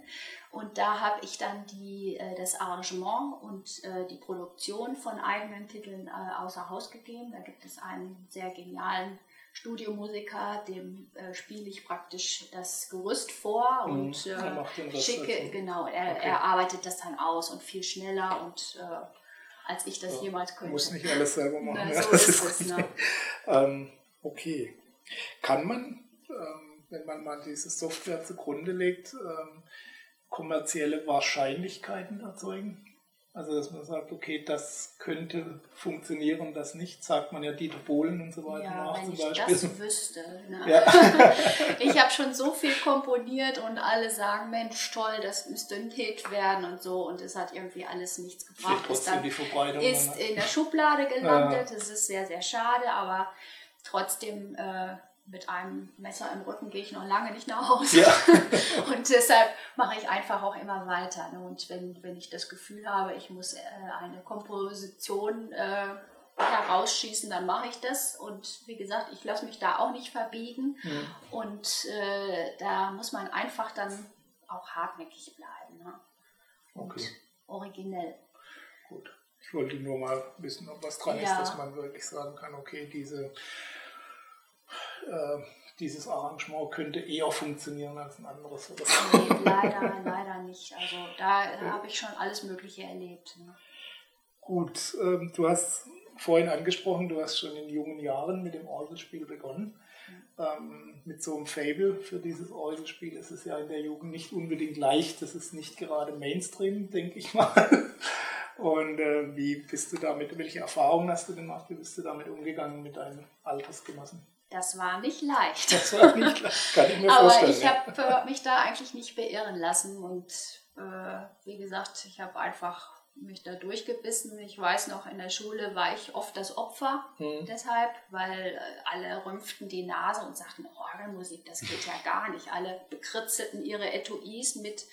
[SPEAKER 2] Und da habe ich dann die, äh, das Arrangement und äh, die Produktion von eigenen Titeln außer Haus gegeben. Da gibt es einen sehr genialen Studiomusiker, dem äh, spiele ich praktisch das Gerüst vor mhm. und äh, schicke, genau, er, okay. er, arbeitet das dann aus und viel schneller und äh, als ich das ja, jemals könnte.
[SPEAKER 1] Muss nicht alles selber machen. Na, ja, so ist es, ne? ähm, okay. Kann man, ähm, wenn man mal diese Software zugrunde legt, ähm, kommerzielle Wahrscheinlichkeiten erzeugen? Also, dass man sagt, okay, das könnte funktionieren, das nicht, sagt man ja Dieter Bohlen und so weiter
[SPEAKER 2] ja, wenn ich Beispiel. das wüsste. Ne? Ja. ich habe schon so viel komponiert und alle sagen, Mensch, toll, das müsste ein Hit werden und so und es hat irgendwie alles nichts gebracht.
[SPEAKER 1] Ist, dann,
[SPEAKER 2] ist in der Schublade gelandet, ja. das ist sehr, sehr schade, aber trotzdem äh, mit einem Messer im Rücken gehe ich noch lange nicht nach Hause. Ja. und deshalb mache ich einfach auch immer weiter. Ne? Und wenn, wenn ich das Gefühl habe, ich muss äh, eine Komposition äh, herausschießen, dann mache ich das. Und wie gesagt, ich lasse mich da auch nicht verbiegen. Mhm. Und äh, da muss man einfach dann auch hartnäckig bleiben. Ne? Und okay. originell.
[SPEAKER 1] Gut. Ich wollte nur mal wissen, ob was dran ja. ist, dass man wirklich sagen kann, okay, diese äh, dieses Arrangement könnte eher funktionieren als ein anderes.
[SPEAKER 2] Oder so. Nee, leider, leider nicht. Also da ja. habe ich schon alles Mögliche erlebt. Ne?
[SPEAKER 1] Gut, ähm, du hast vorhin angesprochen, du hast schon in jungen Jahren mit dem Orgelspiel begonnen. Ähm, mit so einem Fable für dieses Orgelspiel ist es ja in der Jugend nicht unbedingt leicht. Das ist nicht gerade Mainstream, denke ich mal. Und äh, wie bist du damit, welche Erfahrungen hast du gemacht, wie bist du damit umgegangen mit deinen Altersgenossen?
[SPEAKER 2] Das war nicht leicht.
[SPEAKER 1] Das war nicht leicht, kann ich mir
[SPEAKER 2] Aber
[SPEAKER 1] vorstellen.
[SPEAKER 2] Aber ich habe äh, mich da eigentlich nicht beirren lassen und äh, wie gesagt, ich habe einfach mich da durchgebissen. Ich weiß noch, in der Schule war ich oft das Opfer hm. deshalb, weil äh, alle rümpften die Nase und sagten, Orgelmusik, das geht ja gar nicht. Alle bekritzelten ihre Etuis mit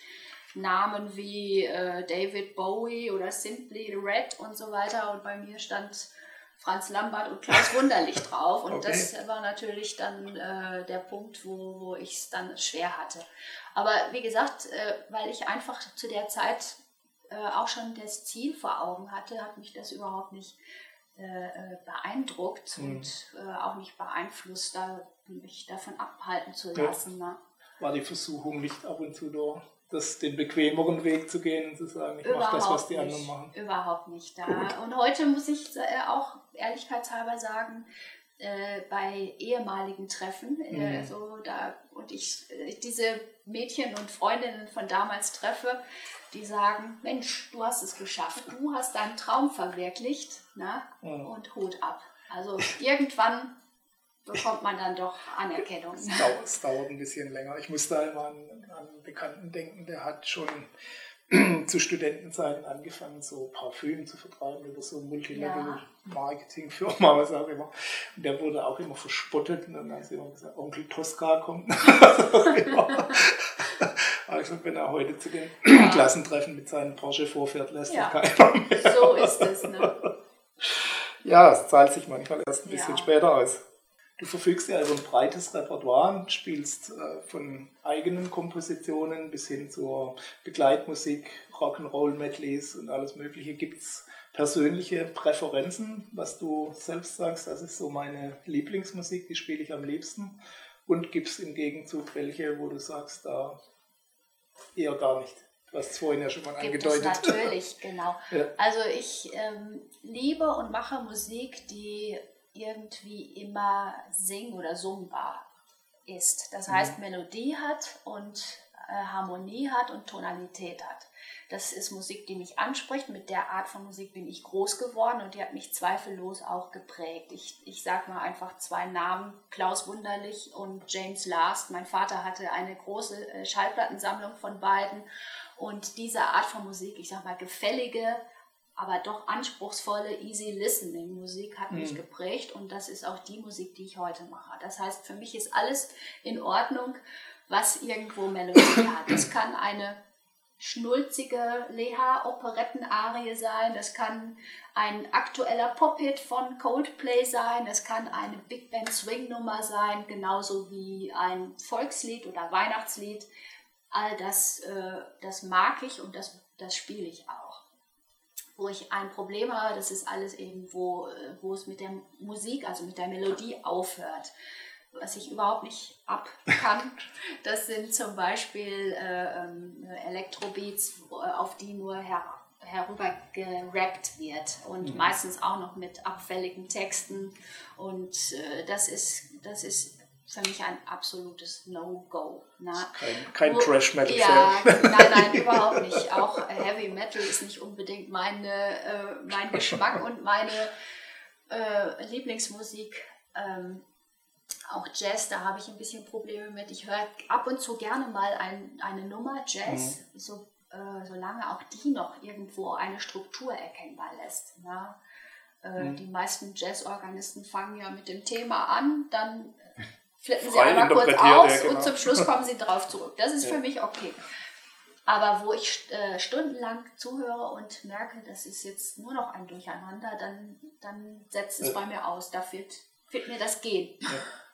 [SPEAKER 2] Namen wie äh, David Bowie oder Simply Red und so weiter. Und bei mir stand Franz Lambert und Klaus Wunderlich drauf. Und okay. das war natürlich dann äh, der Punkt, wo, wo ich es dann schwer hatte. Aber wie gesagt, äh, weil ich einfach zu der Zeit äh, auch schon das Ziel vor Augen hatte, hat mich das überhaupt nicht äh, äh, beeindruckt mhm. und äh, auch nicht beeinflusst, da, mich davon abhalten zu lassen. Ja. Ne?
[SPEAKER 1] War die Versuchung nicht ab und zu da? Das, den bequemeren Weg zu gehen und zu sagen, ich mache das, was die
[SPEAKER 2] nicht.
[SPEAKER 1] anderen machen.
[SPEAKER 2] Überhaupt nicht. Da. Und heute muss ich äh, auch ehrlichkeitshalber sagen, äh, bei ehemaligen Treffen, äh, mhm. so da, und ich äh, diese Mädchen und Freundinnen von damals treffe, die sagen, Mensch, du hast es geschafft, du hast deinen Traum verwirklicht ne? Mhm. und Hut ab. Also irgendwann bekommt man dann doch Anerkennung.
[SPEAKER 1] Es dauert, es dauert ein bisschen länger. Ich muss da immer an, an einen Bekannten denken, der hat schon zu Studentenzeiten angefangen, so Parfüm zu vertreiben über so Multilevel-Marketing-Firma, was auch immer. Und der wurde auch immer verspottet und dann haben sie immer gesagt, Onkel Tosca kommt. also wenn er heute zu den ja. Klassentreffen mit seinem Porsche vorfährt, lässt ja. er keiner mehr.
[SPEAKER 2] So ist es, ne?
[SPEAKER 1] Ja, es zahlt sich manchmal erst ein bisschen ja. später aus. Du verfügst ja über ein breites Repertoire, spielst äh, von eigenen Kompositionen bis hin zur Begleitmusik, Rock'n'Roll, Medleys und alles Mögliche. Gibt es persönliche Präferenzen, was du selbst sagst, das ist so meine Lieblingsmusik, die spiele ich am liebsten? Und gibt es im Gegenzug welche, wo du sagst, da eher gar nicht? Du hast es vorhin ja schon mal Gibt angedeutet.
[SPEAKER 2] Es natürlich, genau. Ja. Also ich ähm, liebe und mache Musik, die irgendwie immer sing- oder summbar ist. Das mhm. heißt, Melodie hat und äh, Harmonie hat und Tonalität hat. Das ist Musik, die mich anspricht. Mit der Art von Musik bin ich groß geworden und die hat mich zweifellos auch geprägt. Ich, ich sage mal einfach zwei Namen, Klaus Wunderlich und James Last. Mein Vater hatte eine große äh, Schallplattensammlung von beiden und diese Art von Musik, ich sage mal gefällige, aber doch anspruchsvolle, easy listening Musik hat mich mhm. geprägt und das ist auch die Musik, die ich heute mache. Das heißt, für mich ist alles in Ordnung, was irgendwo Melodie hat. Das kann eine schnulzige Leha-Operettenarie sein, das kann ein aktueller Pop-Hit von Coldplay sein, das kann eine Big Band Swing-Nummer sein, genauso wie ein Volkslied oder Weihnachtslied. All das, äh, das mag ich und das, das spiele ich auch wo ich ein Problem habe, das ist alles eben, wo, wo es mit der Musik, also mit der Melodie aufhört. Was ich überhaupt nicht ab kann, das sind zum Beispiel äh, ähm, Elektrobeats, auf die nur her herüber gerappt wird und mhm. meistens auch noch mit abfälligen Texten. Und äh, das, ist, das ist für mich ein absolutes No-Go.
[SPEAKER 1] Kein, kein Trash-Metal.
[SPEAKER 2] Ja, nein, nein, überhaupt nicht. Auch Heavy Metal ist nicht unbedingt meine, äh, mein Geschmack und meine äh, Lieblingsmusik. Ähm, auch Jazz, da habe ich ein bisschen Probleme mit. Ich höre ab und zu gerne mal ein, eine Nummer Jazz, mhm. so, äh, solange auch die noch irgendwo eine Struktur erkennbar lässt. Ne? Mhm. Die meisten Jazzorganisten fangen ja mit dem Thema an, dann flippen sie einmal kurz aus ja, genau. und zum Schluss kommen sie drauf zurück. Das ist ja. für mich okay. Aber wo ich äh, stundenlang zuhöre und merke, das ist jetzt nur noch ein Durcheinander, dann, dann setzt es ja. bei mir aus. Da wird, wird mir das gehen.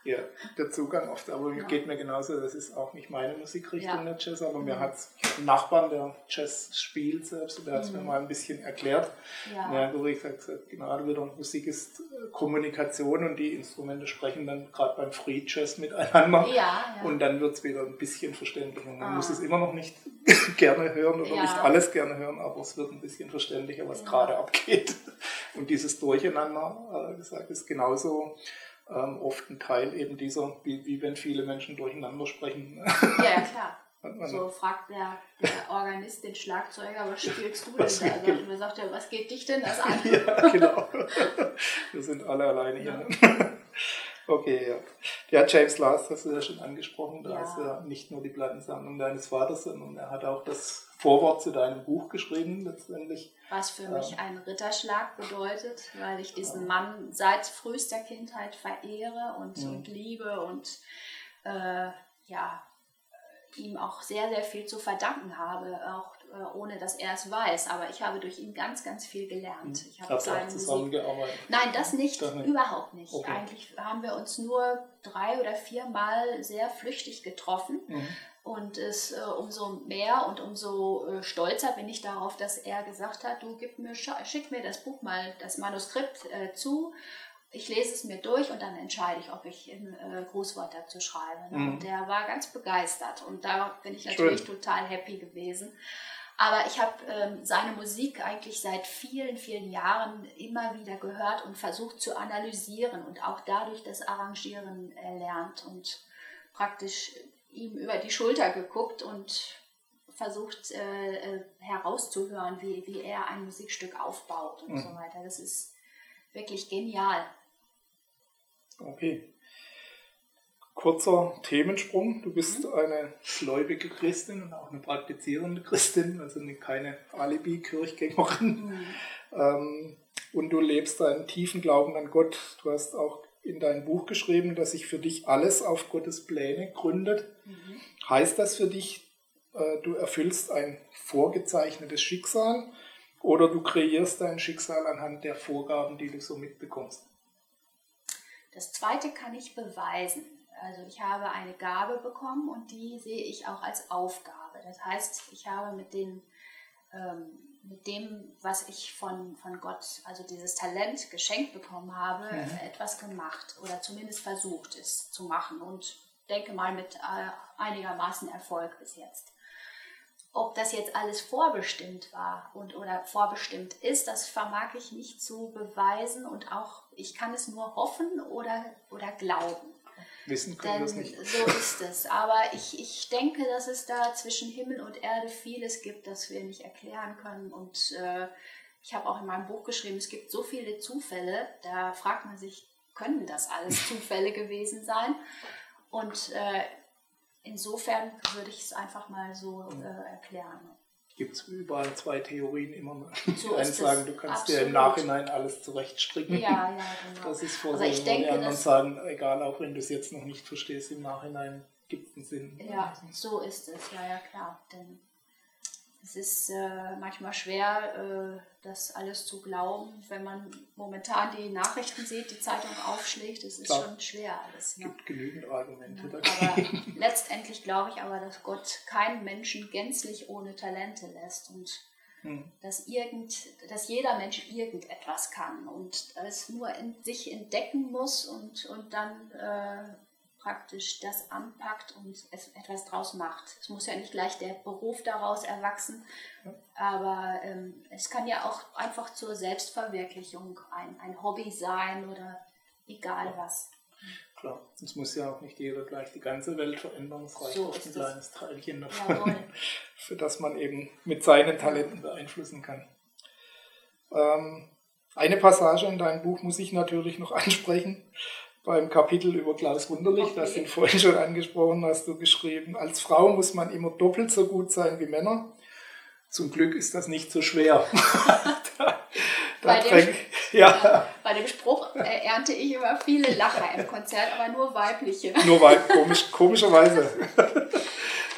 [SPEAKER 1] Ja, der Zugang oft, aber ja. geht mir genauso. Das ist auch nicht meine Musikrichtung, der Jazz, aber mhm. mir hat einen Nachbarn, der Jazz spielt selbst, der hat es mhm. mir mal ein bisschen erklärt. Ja. Ja, wo ich gesagt genau wieder, Musik ist äh, Kommunikation und die Instrumente sprechen dann gerade beim Free Jazz miteinander. Ja, ja. Und dann wird es wieder ein bisschen verständlicher. Man ah. muss es immer noch nicht gerne hören oder nicht alles gerne hören, aber es wird ein bisschen verständlicher, was gerade abgeht. Und dieses Durcheinander, äh, gesagt, ist genauso ähm, oft ein Teil eben dieser, wie, wie wenn viele Menschen durcheinander sprechen.
[SPEAKER 2] Ja, ja klar. So fragt der, der, Organist den Schlagzeuger, was spielst du denn da? Also, und sagt er, was geht dich denn das an?
[SPEAKER 1] ja, genau. Wir sind alle alleine hier. Ja. Okay, ja. Ja, James Last hast du ja schon angesprochen. Da ja. ist ja nicht nur die Plattensammlung deines Vaters, sondern er hat auch das Vorwort zu deinem Buch geschrieben, letztendlich.
[SPEAKER 2] Was für mich ähm, ein Ritterschlag bedeutet, weil ich diesen Mann seit frühester Kindheit verehre und, mhm. und liebe und äh, ja, ihm auch sehr, sehr viel zu verdanken habe, auch äh, ohne dass er es weiß. Aber ich habe durch ihn ganz, ganz viel gelernt.
[SPEAKER 1] Ich habe seine zusammengearbeitet?
[SPEAKER 2] Nein, das nicht, das nicht. überhaupt nicht. Okay. Eigentlich haben wir uns nur drei oder vier Mal sehr flüchtig getroffen. Mhm. Und es äh, umso mehr und umso äh, stolzer bin ich darauf, dass er gesagt hat, du gib mir, schick mir das Buch mal, das Manuskript äh, zu. Ich lese es mir durch und dann entscheide ich, ob ich ein äh, Grußwort dazu schreibe. Mhm. Und der war ganz begeistert und da bin ich natürlich Schön. total happy gewesen. Aber ich habe ähm, seine Musik eigentlich seit vielen, vielen Jahren immer wieder gehört und versucht zu analysieren und auch dadurch das Arrangieren erlernt und praktisch ihm über die Schulter geguckt und versucht äh, äh, herauszuhören, wie, wie er ein Musikstück aufbaut und mhm. so weiter. Das ist wirklich genial.
[SPEAKER 1] Okay. Kurzer Themensprung. Du bist mhm. eine gläubige Christin und auch eine praktizierende Christin, also keine Alibi-Kirchgängerin. Mhm. Ähm, und du lebst einen tiefen Glauben an Gott. Du hast auch in dein Buch geschrieben, dass sich für dich alles auf Gottes Pläne gründet. Mhm. Heißt das für dich, äh, du erfüllst ein vorgezeichnetes Schicksal oder du kreierst dein Schicksal anhand der Vorgaben, die du so mitbekommst?
[SPEAKER 2] Das zweite kann ich beweisen. Also ich habe eine Gabe bekommen und die sehe ich auch als Aufgabe. Das heißt, ich habe mit, den, ähm, mit dem, was ich von, von Gott, also dieses Talent geschenkt bekommen habe, mhm. etwas gemacht oder zumindest versucht es zu machen und denke mal mit äh, einigermaßen Erfolg bis jetzt. Ob das jetzt alles vorbestimmt war und oder vorbestimmt ist, das vermag ich nicht zu beweisen und auch ich kann es nur hoffen oder, oder glauben.
[SPEAKER 1] Wissen können wir es nicht.
[SPEAKER 2] So ist es. Aber ich, ich denke, dass es da zwischen Himmel und Erde vieles gibt, das wir nicht erklären können. Und äh, ich habe auch in meinem Buch geschrieben, es gibt so viele Zufälle, da fragt man sich, können das alles Zufälle gewesen sein? Und äh, insofern würde ich es einfach mal so äh, erklären
[SPEAKER 1] gibt es überall zwei Theorien immer. So einen sagen, du kannst absolut. dir im Nachhinein alles zurechtstricken.
[SPEAKER 2] Ja, ja, genau.
[SPEAKER 1] Das ist vor Aber ich denke, die anderen sagen, egal, auch wenn du es jetzt noch nicht verstehst, im Nachhinein gibt es einen Sinn.
[SPEAKER 2] Ja, so ist es, ja, ja, klar. Denn es ist äh, manchmal schwer, äh, das alles zu glauben, wenn man momentan die Nachrichten sieht, die Zeitung aufschlägt. Es ist Klar. schon schwer alles.
[SPEAKER 1] Es ne? gibt genügend Argumente ja,
[SPEAKER 2] dagegen. Aber letztendlich glaube ich aber, dass Gott keinen Menschen gänzlich ohne Talente lässt und hm. dass, irgend, dass jeder Mensch irgendetwas kann und es nur in sich entdecken muss und, und dann äh, praktisch das anpackt und es etwas draus macht. Es muss ja nicht gleich der Beruf daraus erwachsen, aber ähm, es kann ja auch einfach zur Selbstverwirklichung ein, ein Hobby sein oder egal was.
[SPEAKER 1] Klar, es muss ja auch nicht jeder gleich die ganze Welt verändern, es reicht so auch ein kleines Teilchen davon, für das man eben mit seinen Talenten beeinflussen kann. Ähm, eine Passage in deinem Buch muss ich natürlich noch ansprechen beim Kapitel über Klaus Wunderlich, okay. das du vorhin schon angesprochen hast, du geschrieben, als Frau muss man immer doppelt so gut sein wie Männer. Zum Glück ist das nicht so schwer.
[SPEAKER 2] da, da bei, dem, ja. Ja, bei, dem, Spruch äh, ernte ich immer viele Lacher im Konzert, aber nur weibliche.
[SPEAKER 1] Nur weib, komisch, komischerweise.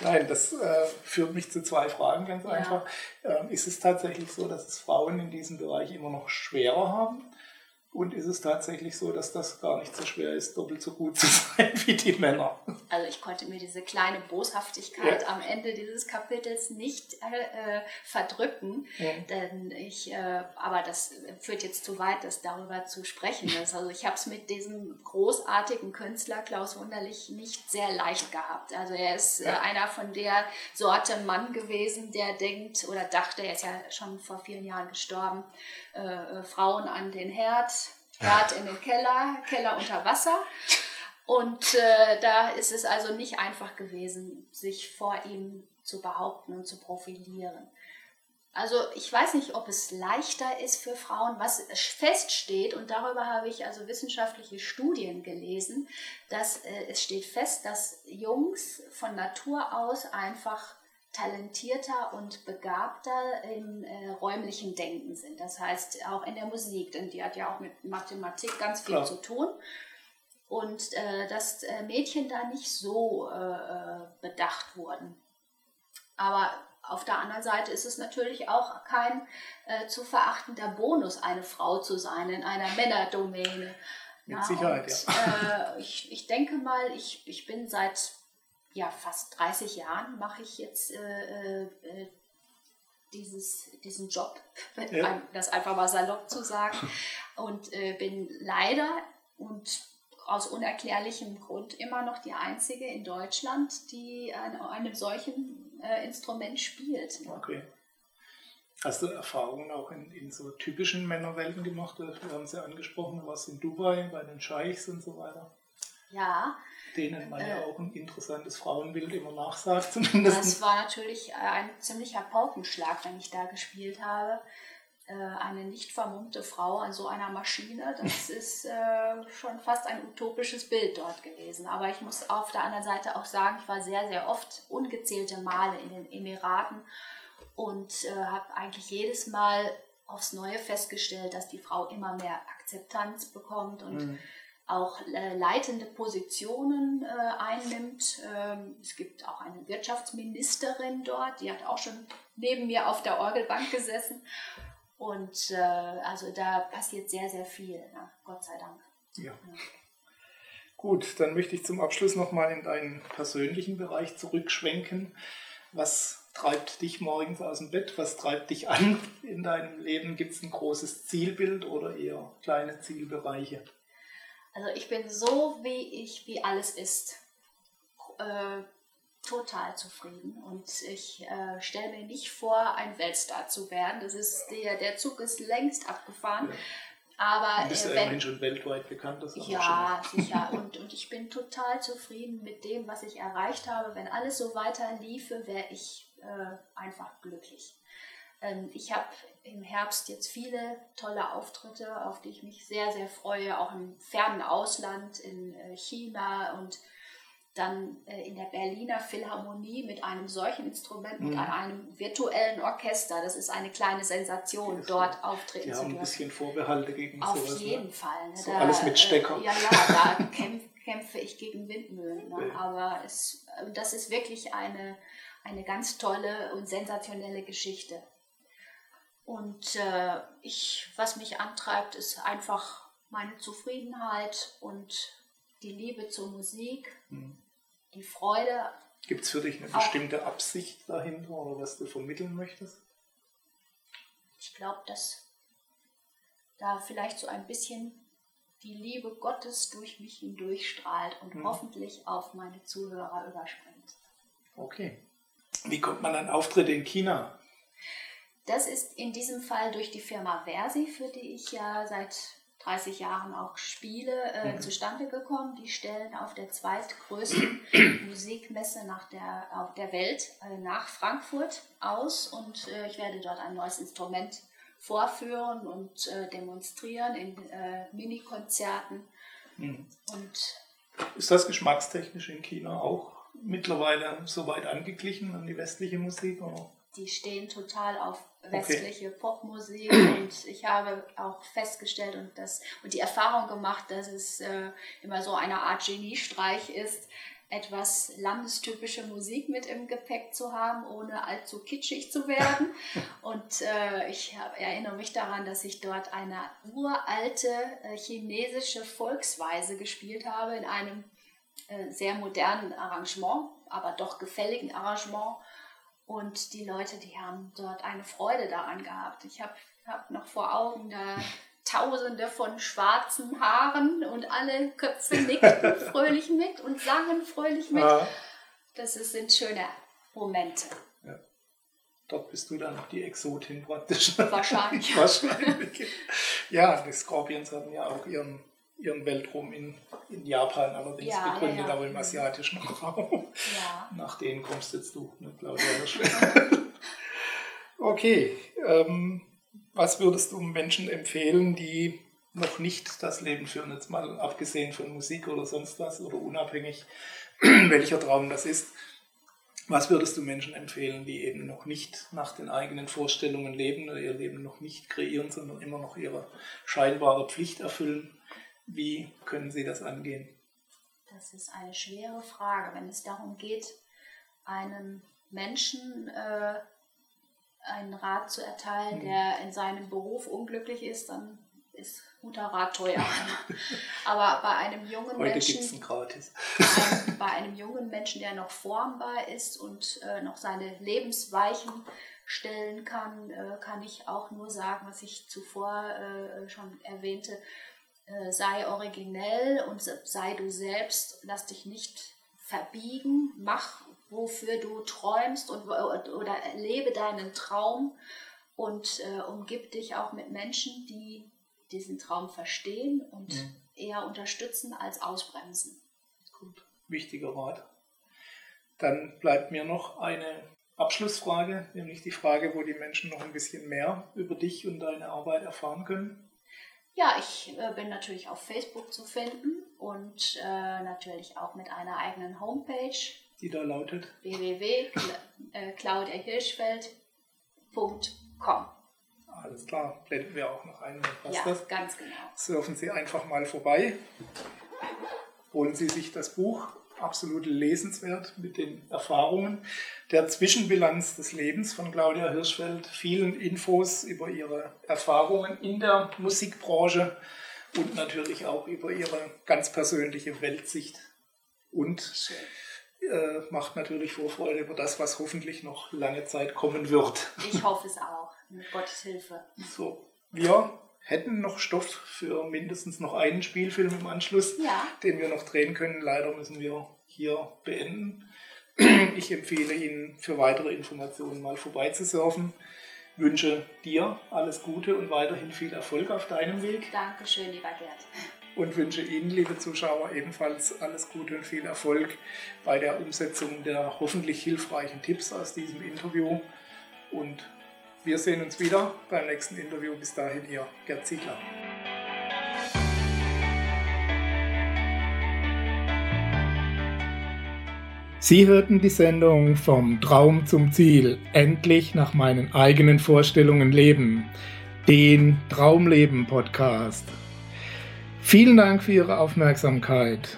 [SPEAKER 1] Nein, das äh, führt mich zu zwei Fragen ganz ja. einfach. Ähm, ist es tatsächlich so, dass es Frauen in diesem Bereich immer noch schwerer haben? Und ist es tatsächlich so, dass das gar nicht so schwer ist, doppelt so gut zu sein wie die Männer?
[SPEAKER 2] Also ich konnte mir diese kleine Boshaftigkeit ja. am Ende dieses Kapitels nicht äh, verdrücken, ja. denn ich, äh, aber das führt jetzt zu weit, das darüber zu sprechen. Das, also ich habe es mit diesem großartigen Künstler Klaus Wunderlich nicht sehr leicht gehabt. Also er ist äh, ja. äh, einer von der Sorte Mann gewesen, der denkt oder dachte, er ist ja schon vor vielen Jahren gestorben, äh, äh, Frauen an den Herd, Herd in den Keller, Keller unter Wasser. Und äh, da ist es also nicht einfach gewesen, sich vor ihm zu behaupten und zu profilieren. Also ich weiß nicht, ob es leichter ist für Frauen, was feststeht, und darüber habe ich also wissenschaftliche Studien gelesen, dass äh, es steht fest, dass Jungs von Natur aus einfach talentierter und begabter im äh, räumlichen Denken sind. Das heißt auch in der Musik, denn die hat ja auch mit Mathematik ganz viel Klar. zu tun. Und äh, dass äh, Mädchen da nicht so äh, äh, bedacht wurden. Aber auf der anderen Seite ist es natürlich auch kein äh, zu verachtender Bonus, eine Frau zu sein in einer Männerdomäne.
[SPEAKER 1] Mit Sicherheit, und,
[SPEAKER 2] ja. ich, ich denke mal, ich, ich bin seit ja, fast 30 Jahren mache ich jetzt äh, äh, dieses, diesen Job, ja. das einfach mal salopp zu sagen, und äh, bin leider und aus unerklärlichem Grund immer noch die einzige in Deutschland, die an einem solchen äh, Instrument spielt.
[SPEAKER 1] Okay. Hast du Erfahrungen auch in, in so typischen Männerwelten gemacht? Wir haben es ja angesprochen, was in Dubai, bei den Scheichs und so weiter.
[SPEAKER 2] Ja,
[SPEAKER 1] denen man äh, ja auch ein interessantes Frauenbild immer nachsagt zumindest.
[SPEAKER 2] Das war natürlich äh, ein ziemlicher Paukenschlag, wenn ich da gespielt habe. Äh, eine nicht vermummte Frau an so einer Maschine, das ist äh, schon fast ein utopisches Bild dort gewesen. Aber ich muss auf der anderen Seite auch sagen, ich war sehr, sehr oft ungezählte Male in den Emiraten und äh, habe eigentlich jedes Mal aufs Neue festgestellt, dass die Frau immer mehr Akzeptanz bekommt und mhm auch äh, leitende Positionen äh, einnimmt. Ähm, es gibt auch eine Wirtschaftsministerin dort, die hat auch schon neben mir auf der Orgelbank gesessen. Und äh, also da passiert sehr, sehr viel? Gott sei Dank.
[SPEAKER 1] Ja. Gut, dann möchte ich zum Abschluss nochmal in deinen persönlichen Bereich zurückschwenken. Was treibt dich morgens aus dem Bett? Was treibt dich an in deinem Leben? Gibt es ein großes Zielbild oder eher kleine Zielbereiche?
[SPEAKER 2] Also ich bin so, wie ich, wie alles ist, äh, total zufrieden. Und ich äh, stelle mir nicht vor, ein Weltstar zu werden. Das ist der, der Zug ist längst abgefahren. Ja. Aber
[SPEAKER 1] du bist äh, ja immerhin schon weltweit bekannt. Das
[SPEAKER 2] ja, sicher. Und, und ich bin total zufrieden mit dem, was ich erreicht habe. Wenn alles so weiter liefe, wäre ich äh, einfach glücklich. Ähm, ich habe im Herbst jetzt viele tolle Auftritte, auf die ich mich sehr, sehr freue, auch im fernen Ausland, in äh, China und dann äh, in der Berliner Philharmonie mit einem solchen Instrument, mit mhm. einem virtuellen Orchester. Das ist eine kleine Sensation, dort auftreten
[SPEAKER 1] zu dürfen. ein bisschen Vorbehalte gegen
[SPEAKER 2] Auf
[SPEAKER 1] sowas.
[SPEAKER 2] Auf jeden ne? Fall. Ne?
[SPEAKER 1] So da, alles mit Stecker.
[SPEAKER 2] Äh, ja, ja, da kämpf, kämpfe ich gegen Windmühlen. Ne? Aber es, das ist wirklich eine, eine ganz tolle und sensationelle Geschichte. Und äh, ich, was mich antreibt, ist einfach meine Zufriedenheit und die Liebe zur Musik, mhm. die Freude.
[SPEAKER 1] Gibt es für dich eine bestimmte Absicht dahinter oder was du vermitteln möchtest?
[SPEAKER 2] Ich glaube, dass da vielleicht so ein bisschen die Liebe Gottes durch mich hindurch strahlt und mhm. hoffentlich auf meine Zuhörer überspringt.
[SPEAKER 1] Okay. Wie kommt man an Auftritte in China?
[SPEAKER 2] Das ist in diesem Fall durch die Firma Versi, für die ich ja seit 30 Jahren auch spiele, äh, mhm. zustande gekommen. Die stellen auf der zweitgrößten Musikmesse nach der, auf der Welt äh, nach Frankfurt aus und äh, ich werde dort ein neues Instrument vorführen und äh, demonstrieren in äh, Mini-Konzerten.
[SPEAKER 1] Mhm. ist das geschmackstechnisch in China auch mittlerweile so weit angeglichen an die westliche Musik? Oder?
[SPEAKER 2] Die stehen total auf westliche okay. Popmusik und ich habe auch festgestellt und, das, und die Erfahrung gemacht, dass es äh, immer so eine Art Geniestreich ist, etwas landestypische Musik mit im Gepäck zu haben, ohne allzu kitschig zu werden. Und äh, ich hab, erinnere mich daran, dass ich dort eine uralte äh, chinesische Volksweise gespielt habe in einem äh, sehr modernen Arrangement, aber doch gefälligen Arrangement. Und die Leute, die haben dort eine Freude daran gehabt. Ich habe hab noch vor Augen da Tausende von schwarzen Haaren und alle Köpfe nickten fröhlich mit und sangen fröhlich mit. Ja. Das sind schöne Momente.
[SPEAKER 1] Ja. Dort bist du dann noch die Exotin praktisch.
[SPEAKER 2] Wahrscheinlich.
[SPEAKER 1] Wahrscheinlich. Ja, die Scorpions haben ja auch ihren ihren Weltraum in, in Japan allerdings ja, gegründet, ja, ja. aber im asiatischen Raum. Nach denen kommst jetzt du, ne, Claudia okay, ähm, was würdest du Menschen empfehlen, die noch nicht das Leben führen, jetzt mal abgesehen von Musik oder sonst was oder unabhängig, welcher Traum das ist? Was würdest du Menschen empfehlen, die eben noch nicht nach den eigenen Vorstellungen leben oder ihr Leben noch nicht kreieren, sondern immer noch ihre scheinbare Pflicht erfüllen? Wie können Sie das angehen?
[SPEAKER 2] Das ist eine schwere Frage. Wenn es darum geht, einem Menschen äh, einen Rat zu erteilen, mhm. der in seinem Beruf unglücklich ist, dann ist guter Rat teuer. Aber bei einem jungen
[SPEAKER 1] Heute
[SPEAKER 2] Menschen,
[SPEAKER 1] gratis.
[SPEAKER 2] Bei einem jungen Menschen, der noch formbar ist und äh, noch seine Lebensweichen stellen kann, äh, kann ich auch nur sagen, was ich zuvor äh, schon erwähnte. Äh, sei originell und sei du selbst, lass dich nicht verbiegen, mach, wofür du träumst und, oder lebe deinen Traum und äh, umgib dich auch mit Menschen, die diesen Traum verstehen und mhm. eher unterstützen als ausbremsen.
[SPEAKER 1] Gut, wichtiger Rat. Dann bleibt mir noch eine Abschlussfrage, nämlich die Frage, wo die Menschen noch ein bisschen mehr über dich und deine Arbeit erfahren können.
[SPEAKER 2] Ja, ich äh, bin natürlich auf Facebook zu finden und äh, natürlich auch mit einer eigenen Homepage.
[SPEAKER 1] Die da lautet
[SPEAKER 2] www.claudiahirschfeld.com.
[SPEAKER 1] Alles klar, blenden wir auch noch ein.
[SPEAKER 2] Ja, das. ganz genau.
[SPEAKER 1] Surfen Sie einfach mal vorbei. Holen Sie sich das Buch absolut lesenswert mit den Erfahrungen der Zwischenbilanz des Lebens von Claudia Hirschfeld, vielen Infos über ihre Erfahrungen in der Musikbranche und natürlich auch über ihre ganz persönliche Weltsicht. Und äh, macht natürlich Vorfreude über das, was hoffentlich noch lange Zeit kommen wird.
[SPEAKER 2] Ich hoffe es auch, mit Gottes Hilfe.
[SPEAKER 1] So, wir hätten noch Stoff für mindestens noch einen Spielfilm im Anschluss,
[SPEAKER 2] ja.
[SPEAKER 1] den wir noch drehen können. Leider müssen wir hier beenden. Ich empfehle Ihnen für weitere Informationen mal vorbeizusurfen. Wünsche dir alles Gute und weiterhin viel Erfolg auf deinem Weg.
[SPEAKER 2] Dankeschön, lieber Gerd.
[SPEAKER 1] Und wünsche Ihnen, liebe Zuschauer, ebenfalls alles Gute und viel Erfolg bei der Umsetzung der hoffentlich hilfreichen Tipps aus diesem Interview. Und wir sehen uns wieder beim nächsten Interview. Bis dahin, Ihr Gerd Ziegler. Sie hörten die Sendung Vom Traum zum Ziel, endlich nach meinen eigenen Vorstellungen leben, den Traumleben Podcast. Vielen Dank für Ihre Aufmerksamkeit.